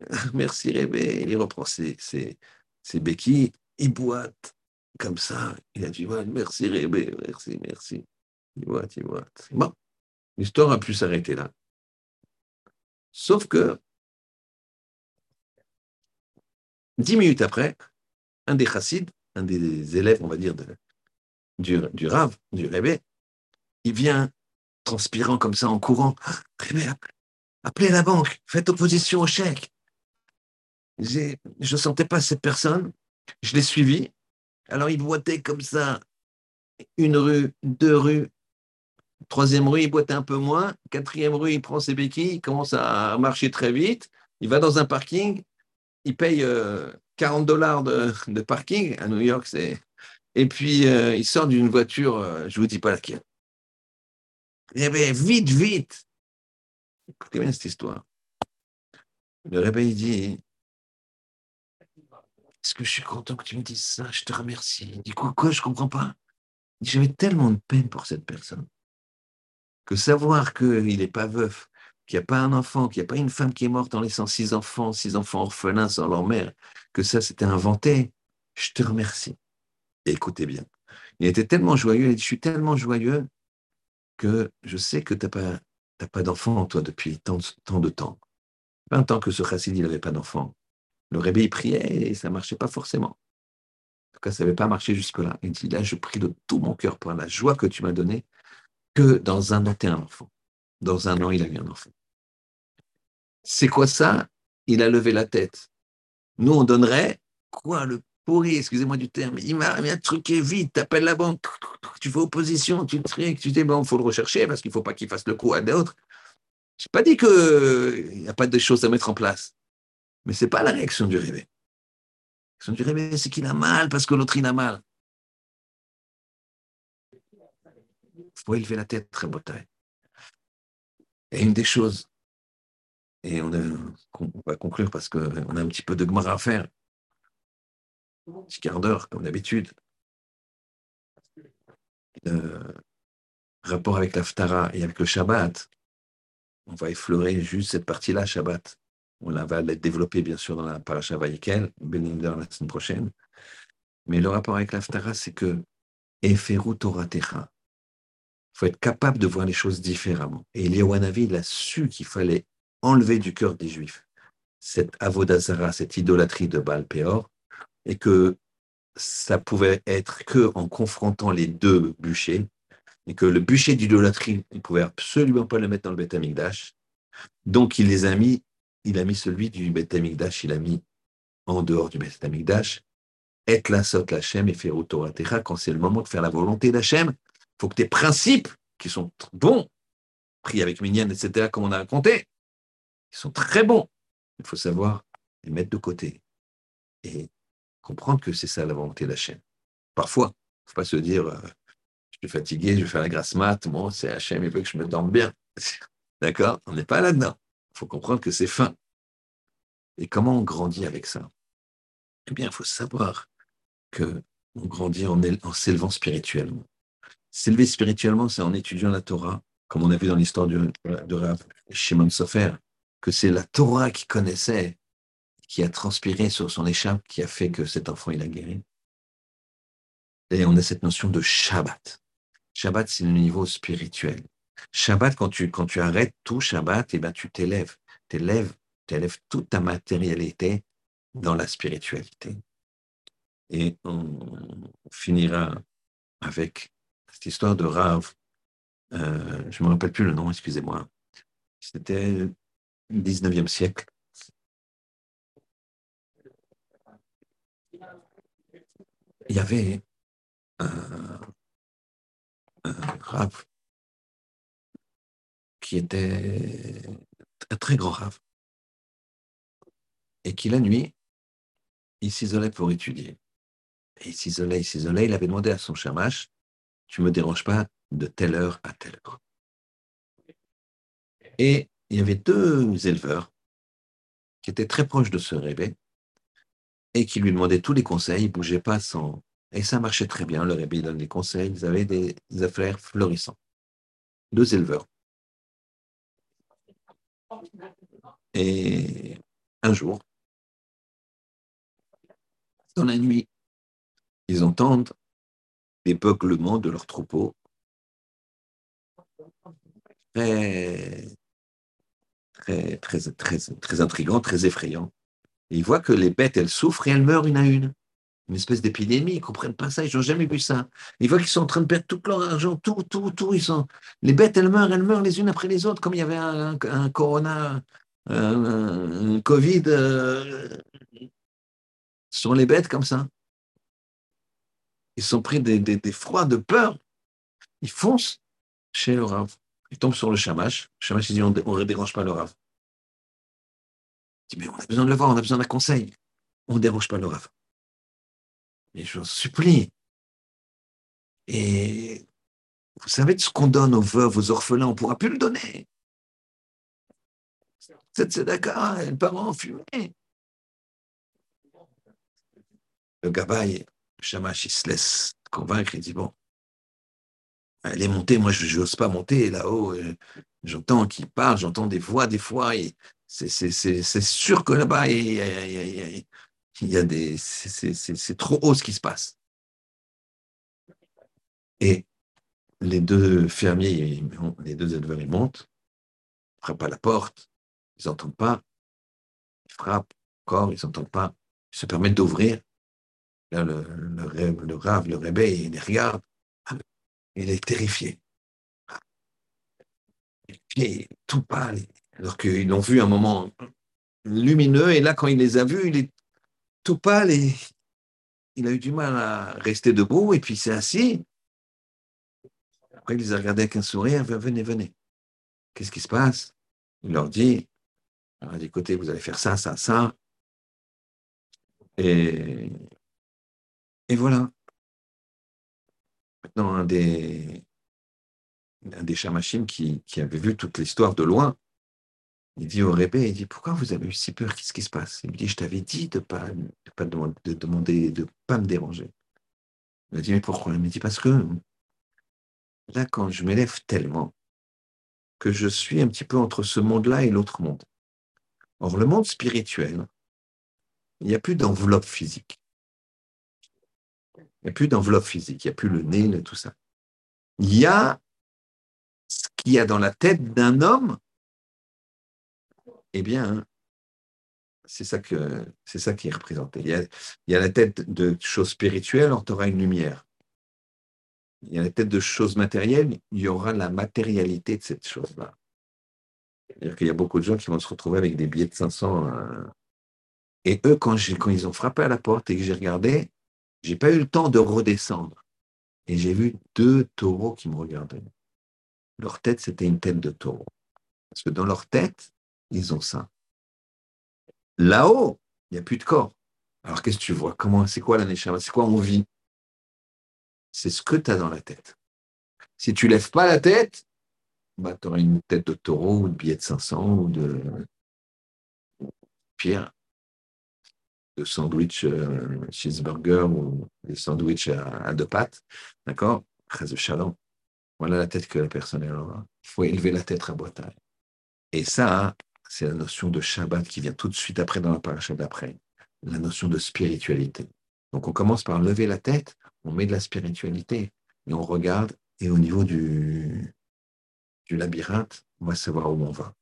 Merci Rébé. Il reprend ses, ses, ses, béquilles, il boite comme ça. Il a dit Merci Rébé, merci, merci. Il boite, il boite. Bon, l'histoire a pu s'arrêter là. Sauf que, dix minutes après, un des chassides, un des élèves, on va dire, du, du Rav, du Rébé, il vient transpirant comme ça en courant. Appelez la banque, faites opposition au chèque. Je ne sentais pas cette personne, je l'ai suivi. Alors il boitait comme ça, une rue, deux rues, troisième rue, il boitait un peu moins, quatrième rue, il prend ses béquilles, il commence à marcher très vite, il va dans un parking, il paye, euh, 40 dollars de, parking à New York. Et puis, euh, il sort d'une voiture, euh, je ne vous dis pas laquelle. Eh bien, vite, vite. Écoutez bien cette histoire. Le réveil dit Est-ce que je suis content que tu me dises ça? Je te remercie. Il dit Quoi, quoi Je comprends pas. J'avais tellement de peine pour cette personne que savoir qu'il n'est pas veuf, qu'il n'y a pas un enfant, qu'il n'y a pas une femme qui est morte en laissant six enfants, six enfants orphelins sans leur mère, que ça c'était inventé, je te remercie. écoutez bien. Il était tellement joyeux, il dit, je suis tellement joyeux que je sais que tu n'as pas, pas d'enfant, toi, depuis tant, de temps. 20 ans que ce chassid, il n'avait pas d'enfant. Le réveil priait et ça ne marchait pas forcément. En tout cas, ça n'avait pas marché jusque-là. Il dit, là, je prie de tout mon cœur pour la joie que tu m'as donnée, que dans un an, tu un enfant. Dans un an, il a eu un enfant. C'est quoi ça? Il a levé la tête. Nous, on donnerait quoi Le pourri, excusez-moi du terme. Il m'a truqué vite, t'appelles la banque, tu fais opposition, tu trucs, tu dis, bon, il faut le rechercher parce qu'il ne faut pas qu'il fasse le coup à d'autres. Je n'ai pas dit qu'il n'y a pas de choses à mettre en place. Mais ce n'est pas la réaction du réveil. La réaction du réveil, c'est qu'il a mal parce que l'autre, il a mal. Il faut élever la tête, très taille. Et une des choses, et on, va conclure parce qu'on a un petit peu de gmara à faire, petit quart d'heure, comme d'habitude. rapport avec l'Aftara et avec le Shabbat, on va effleurer juste cette partie-là, Shabbat. On va la développer, bien sûr, dans la paracha Vayikel, Beninder la semaine prochaine. Mais le rapport avec l'Aftara, c'est que Eferu Torah Techa, il faut être capable de voir les choses différemment. Et Eliawanavi, il a su qu'il fallait enlever du cœur des Juifs cette avodazara, cette idolâtrie de Baal Peor, et que ça pouvait être que en confrontant les deux bûchers, et que le bûcher d'idolâtrie, il ne pouvait absolument pas le mettre dans le Beth Amikdash. Donc il les a mis, il a mis celui du Beth Amikdash, il a mis en dehors du Beth Amikdash, et la sot l'Hachem et faire quand c'est le moment de faire la volonté d'Hachem, faut que tes principes, qui sont bons, pris avec Minyan, etc., comme on a raconté, ils sont très bons. Il faut savoir les mettre de côté et comprendre que c'est ça la volonté de la chaîne. Parfois, il ne faut pas se dire euh, je suis fatigué, je vais faire la grasse mat, bon, c'est Hachem, il veut que je me dorme bien. D'accord? On n'est pas là-dedans. Il faut comprendre que c'est fin. Et comment on grandit avec ça? Eh bien, il faut savoir que on grandit en, s'élevant spirituellement. S'élever spirituellement, c'est en étudiant la Torah, comme on a vu dans l'histoire de, Shimon Sofer, que c'est la Torah qui connaissait, qui a transpiré sur son échappe, qui a fait que cet enfant, il a guéri. Et on a cette notion de Shabbat. Shabbat, c'est le niveau spirituel. Shabbat, quand tu, quand tu arrêtes tout Shabbat, et eh ben, tu t'élèves. Tu élèves, élèves toute ta matérialité dans la spiritualité. Et on finira avec cette histoire de Rav, euh, je ne me rappelle plus le nom, excusez-moi. C'était le 19e siècle. Il y avait un, un qui était un très grand Rav et qui la nuit, il s'isolait pour étudier. Et il s'isolait, il s'isolait, il avait demandé à son chamash tu me déranges pas de telle heure à telle heure. Et il y avait deux éleveurs qui étaient très proches de ce rébé et qui lui demandaient tous les conseils, ils ne bougeaient pas sans... Et ça marchait très bien, le rébé donne des conseils, ils avaient des affaires florissantes. Deux éleveurs. Et un jour, dans la nuit, ils entendent l'épeuglement de leurs troupeaux. Très, très, très, très, très intrigant, très ils voient que les bêtes, elles souffrent et elles meurent une à une. Une espèce d'épidémie, ils ne comprennent pas ça, ils n'ont jamais vu ça. Ils voient qu'ils sont en train de perdre tout leur argent, tout, tout, tout. Ils sont... Les bêtes, elles meurent, elles meurent les unes après les autres, comme il y avait un, corona, un, Covid euh, sur les bêtes comme ça ils sont pris des, froids de peur. Ils foncent chez le Rav. Ils tombent sur le chamash. Le chamash, il dit, on ne dérange pas le Rav. Mais on a besoin de le voir, on a besoin d'un conseil. on ne dérange pas le Rav. Mais je vous supplie. Et vous savez de ce qu'on donne aux veuves, aux orphelins, on ne pourra plus le donner. Cette d'accord, les parents fumaient. Le gabaye, le shamash, il se laisse convaincre, il dit bon, elle est montée, moi je n'ose pas monter là-haut. Euh, j'entends qu'il parle, j'entends des voix des fois, et c'est sûr que là-bas, il, y a des. C'est trop haut ce qui se passe. Et les deux fermiers, les deux éleveurs, ils montent, ils frappent à la porte, ils n'entendent pas, ils frappent encore, ils n'entendent pas, ils se permettent d'ouvrir. Là, le, le, le, rave, le réveil, il les regarde, il est terrifié. Et tout pâle, alors qu'ils l'ont vu un moment lumineux, et là, quand il les a vus, il est tout pâle et il a eu du mal à rester debout, et puis il s'est assis. Après, il les a regardés avec un sourire, venez, venez. Qu'est-ce qui se passe? Il leur dit, alors, dit, écoutez, vous allez faire ça, ça, ça. Et, et voilà. Maintenant, un des, un des qui, qui avait vu toute l'histoire de loin, il dit au rébé, il dit, pourquoi vous avez eu si peur? Qu'est-ce qui se passe? Il me dit, je t'avais dit de ne pas, de pas de demander, de pas me déranger. Il m'a dit, mais pourquoi? Il me dit, parce que là, quand je m'élève tellement, que je suis un petit peu entre ce monde-là et l'autre monde. Or, le monde spirituel, il n'y a plus d'enveloppe physique. Il n'y a plus d'enveloppe physique, il n'y a plus le nez, tout ça. Il y a ce qu'il y a dans la tête d'un homme, eh bien, c'est ça, que, c'est ça qui est représenté. Il y, a, la tête de choses spirituelles, on aura une lumière. Il y a la tête de choses matérielles, il y aura la matérialité de cette chose-là. C'est-à-dire qu'il y a beaucoup de gens qui vont se retrouver avec des billets de 500. Euh, et eux, quand, quand ils ont frappé à la porte et que j'ai regardé, j'ai pas eu le temps de redescendre. Et j'ai vu deux taureaux qui me regardaient. Leur tête, c'était une tête de taureau. Parce que dans leur tête, ils ont ça. Là-haut, il n'y a plus de corps. Alors qu'est-ce que tu vois? Comment C'est quoi la C'est quoi on vit C'est ce que tu as dans la tête. Si tu lèves pas la tête, bah, tu auras une tête de taureau ou de billet de 500 ou de pierre, de sandwich euh, cheeseburger ou des sandwichs à, deux pattes. D'accord? Chalon. Voilà la tête que la personne aura. Il faut élever la tête à boitaille. Et ça, c'est la notion de Shabbat qui vient tout de suite après dans la paracha d'après, la notion de spiritualité. Donc on commence par lever la tête, on met de la spiritualité et on regarde, et au niveau du, labyrinthe, on va savoir où on va.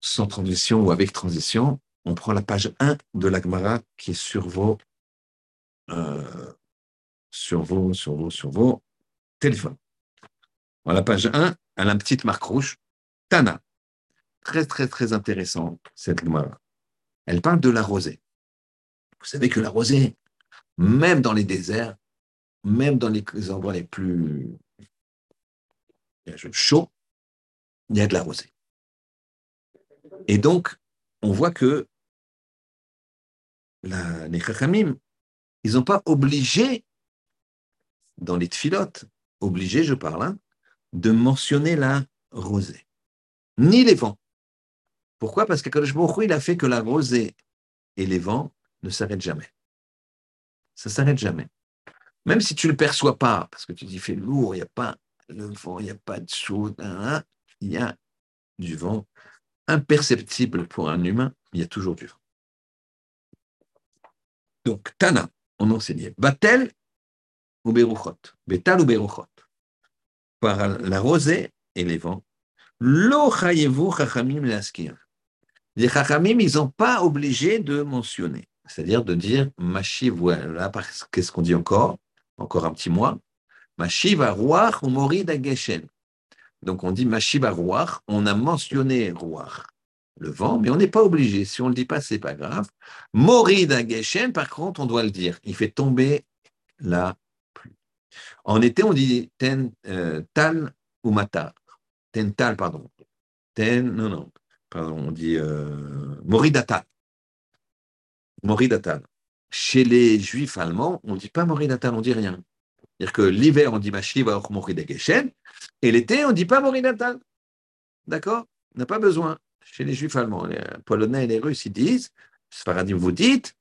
Sans transition ou avec transition, on prend la page 1 de l'Agmara qui est sur vos, euh, sur vos, sur vos, sur vos téléphones. Dans la page 1, elle a une petite marque rouge, Très, très, très intéressant, cette Gemara. Elle parle de la rosée. Vous savez que la rosée, même dans les déserts, même dans les endroits les plus chaud, il y a de la rosée. Et donc, on voit que les chachamim, ils n'ont pas obligé, dans les tfilotes, obligé, je parle, hein, de mentionner la rosée, ni les vents. Pourquoi? Parce que Baruch il a fait que la rosée et les vents ne s'arrêtent jamais. Ça ne s'arrête jamais. Même si tu ne le perçois pas, parce que tu dis, fait lourd, il n'y a pas le vent, il n'y a pas de chaud, il y a du vent imperceptible pour un humain, il y a toujours du vent. Donc, Tana, on enseignait Batel ou Beruchot, Betal ou Beruchot, par la rosée et les vents. Lo chachamim laskir. Les chachamim, ils n'ont pas obligé de mentionner, c'est-à-dire de dire Machi, qu'est-ce qu'on dit encore? Encore un petit mois. Mashiva Ruach ou Morid Geshen. Donc on dit Mashiva Ruach, on a mentionné Ruach, le vent, mais on n'est pas obligé. Si on ne le dit pas, c'est pas grave. Morid Geshen, par contre, on doit le dire. Il fait tomber la pluie. En été, on dit ten, euh, Tal ou Matar. Ten Tal, pardon. Ten, non, non, pardon, on dit euh, Moridata. Moridatal. Chez les juifs allemands, on ne dit pas Moridatal, on ne dit rien. C'est-à-dire que l'hiver, on dit Mashiva Moridageshen, et l'été, on ne dit pas Moridatal. D'accord? On n'a pas besoin. Chez les juifs allemands, les polonais et les russes, ils disent, Sfaradim, vous dites,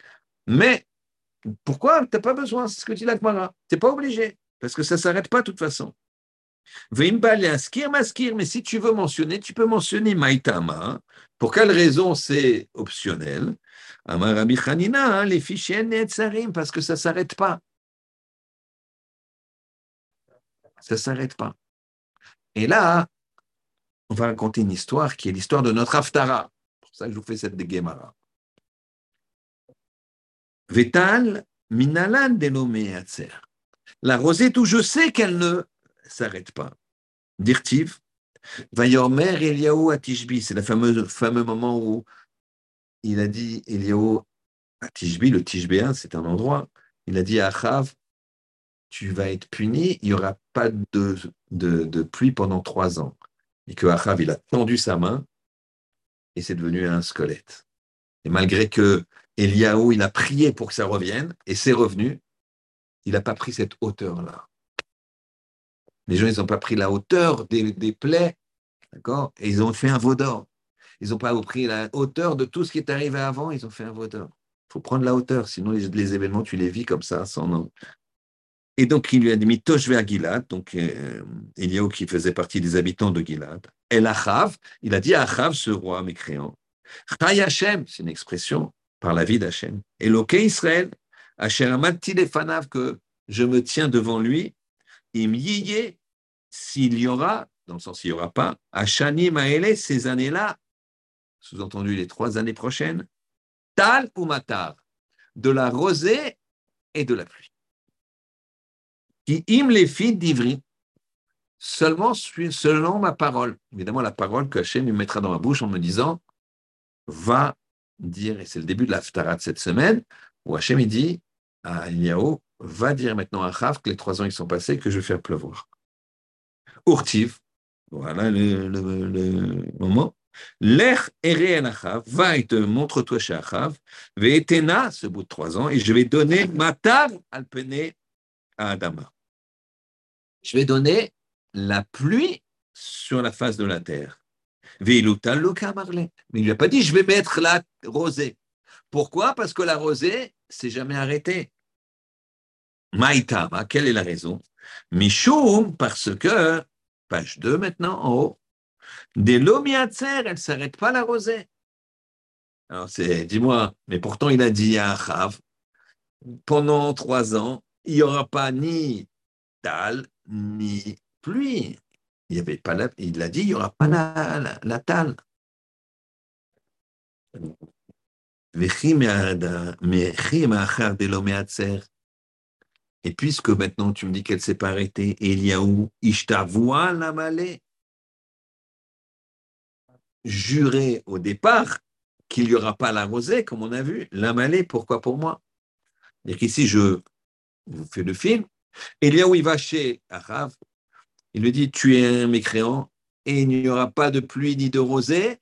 mais pourquoi Tu n'as pas besoin, c'est ce que dit l'Akmara. Tu n'es pas obligé, parce que ça ne s'arrête pas de toute façon. Mais si tu veux mentionner, tu peux mentionner Maïtama. Pour quelle raison c'est optionnel? Hanina, les fichiers parce que ça ne s'arrête pas. Ça ne s'arrête pas. Et là, on va raconter une histoire qui est l'histoire de notre Haftara. C'est pour ça que je vous fais cette de Gemara. Vetal, minalan. La rosette où je sais qu'elle ne s'arrête pas. Dirtiv, Vayormer Eliaou à Tishbi, c'est le fameux, moment où il a dit Eliaou à Tishbi, le Tishbéen, c'est un endroit, il a dit à Achav, tu vas être puni, il n'y aura pas de, de, de, pluie pendant trois ans. Et que Achav, il a tendu sa main et c'est devenu un squelette. Et malgré que Eliaou, il a prié pour que ça revienne et c'est revenu, il n'a pas pris cette hauteur-là. Les gens, ils n'ont pas pris la hauteur des, plaies, d'accord? Et ils ont fait un veau d'or. Ils n'ont pas pris la hauteur de tout ce qui est arrivé avant, ils ont fait un veau d'or. Il faut prendre la hauteur, sinon les, événements, tu les vis comme ça, sans nom. Et donc, il lui a mis Tosh vers Gilad, donc euh, Eliaou qui faisait partie des habitants de Gilad. El Achav, il a dit à Achav, ce roi mécréant, Chay Hashem, c'est une expression par la vie d'Hachem. Eloke Israël, Hachem Amadti Fanav, que je me tiens devant lui, im yiye, s'il y aura, dans le sens il n'y aura pas, Hachani Maele, ces années-là, sous-entendu les trois années prochaines, Tal ou Matar, de la rosée et de la pluie. Qui im les filles d'Ivry, seulement selon ma parole. Évidemment, la parole que Hachem me mettra dans ma bouche en me disant va dire, et c'est le début de l'Aftara de cette semaine, où Hachem dit à Eliaou, va dire maintenant à Chav que les trois ans ils sont passés, que je vais faire pleuvoir. Urtiv, voilà le, le, moment. L'air eré Achav, va et te montre-toi chez Achav, ve'etena, ce bout de trois ans, et je vais donner matar alpene à Adama. Je vais donner la pluie sur la face de la terre. Mais il lui a pas dit, je vais mettre la rosée. Pourquoi? Parce que la rosée, c'est jamais arrêté. Maïtama, quelle est la raison? Michoum, parce que, page 2 maintenant, en haut, des lomiatzer, elle ne s'arrête pas la rosée. Alors, c'est, dis-moi, mais pourtant il a dit à Achav, pendant trois ans, il n'y aura pas ni tal, ni pluie. Il avait pas il a dit, il n'y aura pas la, la, la tal. Et puisque maintenant tu me dis qu'elle s'est pas arrêtée, Eliaou, Ishtavoua la malée, juré au départ qu'il n'y aura pas la rosée, comme on a vu, la malée, pourquoi pour moi? Et qu'ici, je vous fais le film. Eliaou, il va chez Arav, il lui dit, tu es un mécréant et il n'y aura pas de pluie ni de rosée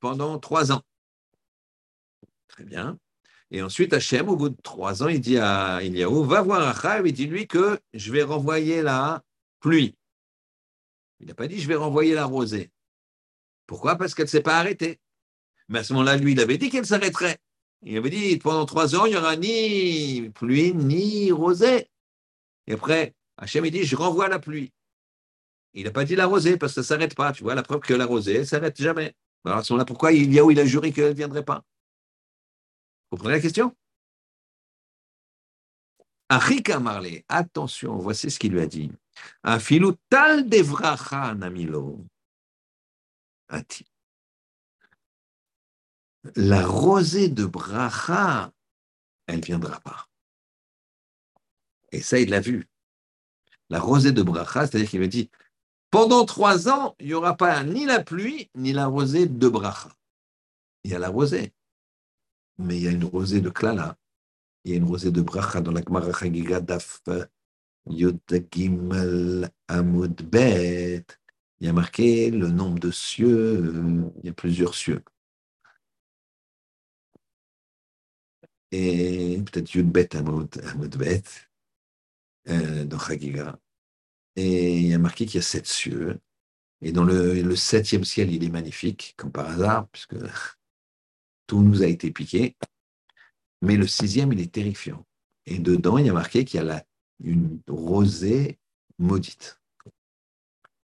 pendant trois ans. Très bien. Et ensuite, Hachem, au bout de trois ans, il dit à Eliaou, va voir Achav et dis-lui que je vais renvoyer la pluie. Il n'a pas dit, je vais renvoyer la rosée. Pourquoi? Parce qu'elle ne s'est pas arrêtée. Mais à ce moment-là, lui, il avait dit qu'elle s'arrêterait. Il avait dit, pendant trois ans, il n'y aura ni pluie, ni rosée. Et après, Hachem, il dit, je renvoie la pluie. Il n'a pas dit la rosée parce que ça ne s'arrête pas. Tu vois, la preuve que la rosée, ne s'arrête jamais. Alors à ce moment-là, pourquoi il il a juré qu'elle ne viendrait pas? Vous comprenez la question? Achika Marley, attention, voici ce qu'il lui a dit. Un filou tal devracha namilo. La rosée de bracha, elle ne viendra pas. Et ça, il l'a vu. La rosée de bracha, c'est-à-dire qu'il me dit, pendant trois ans, il n'y aura pas ni la pluie, ni la rosée de bracha. Il y a la rosée, mais il y a une rosée de klala, il y a une rosée de bracha dans la Gemara Chagiga Daf Yod Amud Bet. Il y a marqué le nombre de cieux, il y a plusieurs cieux. et peut-être Yudbet Amod, Bet, euh, dans Chagiga. Et il y a marqué qu'il y a sept cieux. Et dans le, le, septième ciel, il est magnifique, comme par hasard, puisque tout nous a été piqué. Mais le sixième, il est terrifiant. Et dedans, il y a marqué qu'il y a la, une rosée maudite.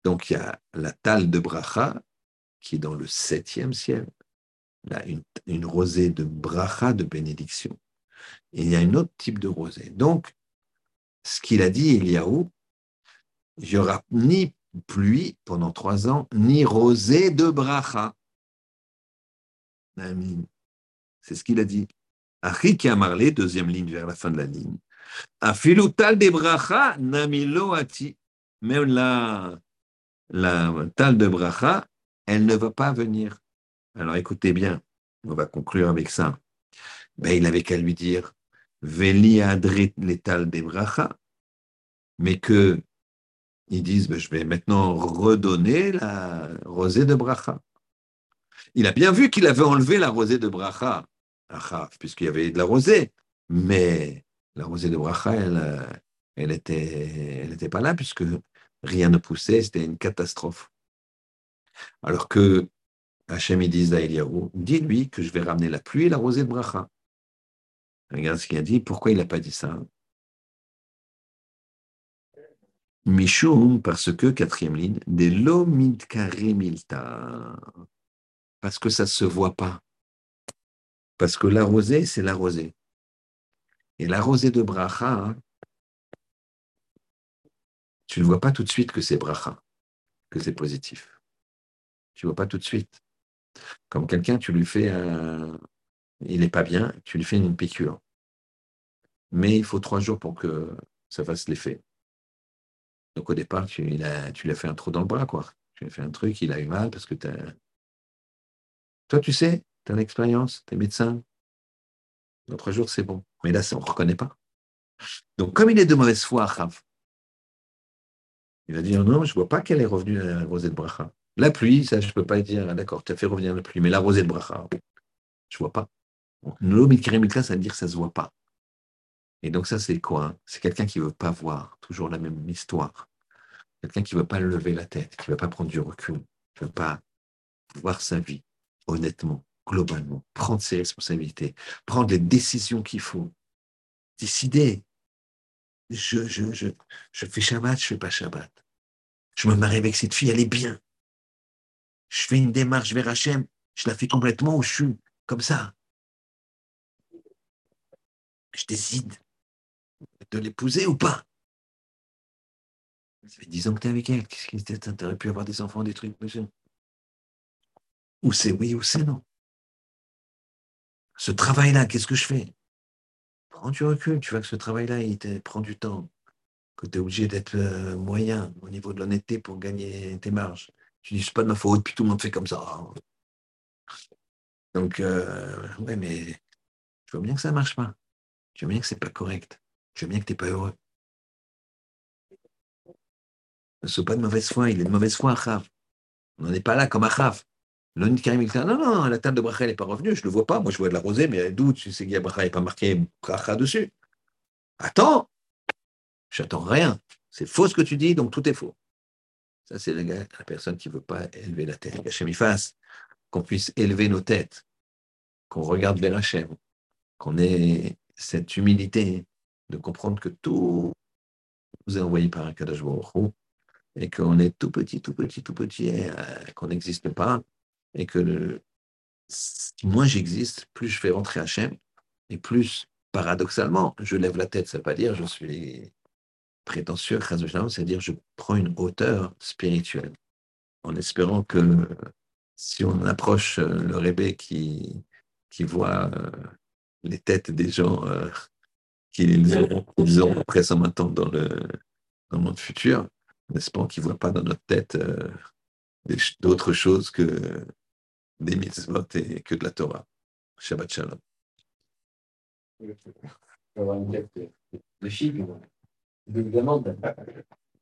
Donc, il y a la talle de Bracha, qui est dans le septième ciel. Là, une, rosée de Bracha, de bénédiction. Et il y a un autre type de rosée. Donc, ce qu'il a dit, Eliaou, il n'y aura ni pluie pendant trois ans, ni rosée de bracha. C'est ce qu'il a dit. Achik a marlé, deuxième ligne vers la fin de la ligne. Afilutal de bracha, namiloati. Même la, la tal de bracha, elle ne va pas venir. Alors écoutez bien, on va conclure avec ça. Ben, il n'avait qu'à lui dire Veli adrit l'étal des bracha, mais que ils disent ben, Je vais maintenant redonner la rosée de bracha. Il a bien vu qu'il avait enlevé la rosée de bracha, puisqu'il y avait de la rosée, mais la rosée de bracha, elle, n'était était pas là, puisque rien ne poussait, c'était une catastrophe. Alors que Hachem, dit à Eliyahu, dis-lui que je vais ramener la pluie et la rosée de bracha. Regarde ce qu'il a dit. Pourquoi il n'a pas dit ça? Mishum, parce que, quatrième ligne, des milta. Parce que ça ne se voit pas. Parce que la rosée, c'est la rosée. Et la rosée de bracha, tu ne vois pas tout de suite que c'est bracha, que c'est positif. Tu ne vois pas tout de suite. Comme quelqu'un, tu lui fais un, il n'est pas bien, tu lui fais une piqûre. Mais il faut trois jours pour que ça fasse l'effet. Donc au départ, tu, lui as fait un trou dans le bras, quoi. Tu lui as fait un truc, il a eu mal parce que tu as... Toi, tu sais, tu as l'expérience, tu es médecin. Dans trois jours, c'est bon. Mais là, on ne reconnaît pas. Donc, comme il est de mauvaise foi, il va dire non, je ne vois pas qu'elle est revenue la rosée de bracha. La pluie, ça, je ne peux pas dire, ah, d'accord, tu as fait revenir la pluie, mais la rosée de bracha, je ne vois pas. L'omikrémika, ça veut dire que ça ne se voit pas. Et donc ça, c'est quoi C'est quelqu'un qui ne veut pas voir toujours la même histoire. Quelqu'un qui ne veut pas lever la tête, qui ne veut pas prendre du recul, qui ne veut pas voir sa vie honnêtement, globalement, prendre ses responsabilités, prendre les décisions qu'il faut, décider. Je, fais Shabbat, je ne fais pas Shabbat. Je me marie avec cette fille, elle est bien. Je fais une démarche vers Hachem, je la fais complètement ou je comme ça je décide de l'épouser ou pas. Ça fait dix ans que tu es avec elle. Qu'est-ce qui Tu aurais pu avoir des enfants, des trucs, monsieur Ou c'est oui ou c'est non. Ce travail-là, qu'est-ce que je fais? Prends du recul. Tu vois que ce travail-là, il te prend du temps. Que tu es obligé d'être euh, moyen au niveau de l'honnêteté pour gagner tes marges. Tu dis, c'est pas de ma faute, puis tout le monde fait comme ça. Donc, euh, ouais, mais je vois bien que ça ne marche pas. Tu vois bien que c'est pas correct. Tu vois bien que tu n'es pas heureux. Ne sois pas de mauvaise foi, il est de mauvaise foi, Achav. On n'en est pas là comme Achav. L'on Karim, il Non, non, la table de bracha, n'est pas revenue, je ne le vois pas. Moi, je vois de la rosée, mais d'où tu sais qu'il y a bracha, il n'est pas marqué bracha dessus? Attends, j'attends rien. C'est faux ce que tu dis, donc tout est faux. Ça, c'est la, personne qui ne veut pas élever la tête. Hachem y fasse qu'on puisse élever nos têtes, qu'on regarde vers Hachem, qu'on ait cette humilité de comprendre que tout nous est envoyé par un Kadash et qu'on est tout petit, tout petit, tout petit, euh, qu'on n'existe pas, et que moins j'existe, plus je fais rentrer Hachem, et plus, paradoxalement, je lève la tête. Ça ne veut pas dire je suis prétentieux, c'est-à-dire je prends une hauteur spirituelle, en espérant que si on approche le rébé qui, qui voit euh, les têtes des gens euh, qu'ils auront, après maintenant dans le, dans le monde futur, n'est-ce pas, qu'ils ne voient pas dans notre tête euh, d'autres choses que des mitzvot et que de la Torah. Shabbat Shalom. de film, évidemment.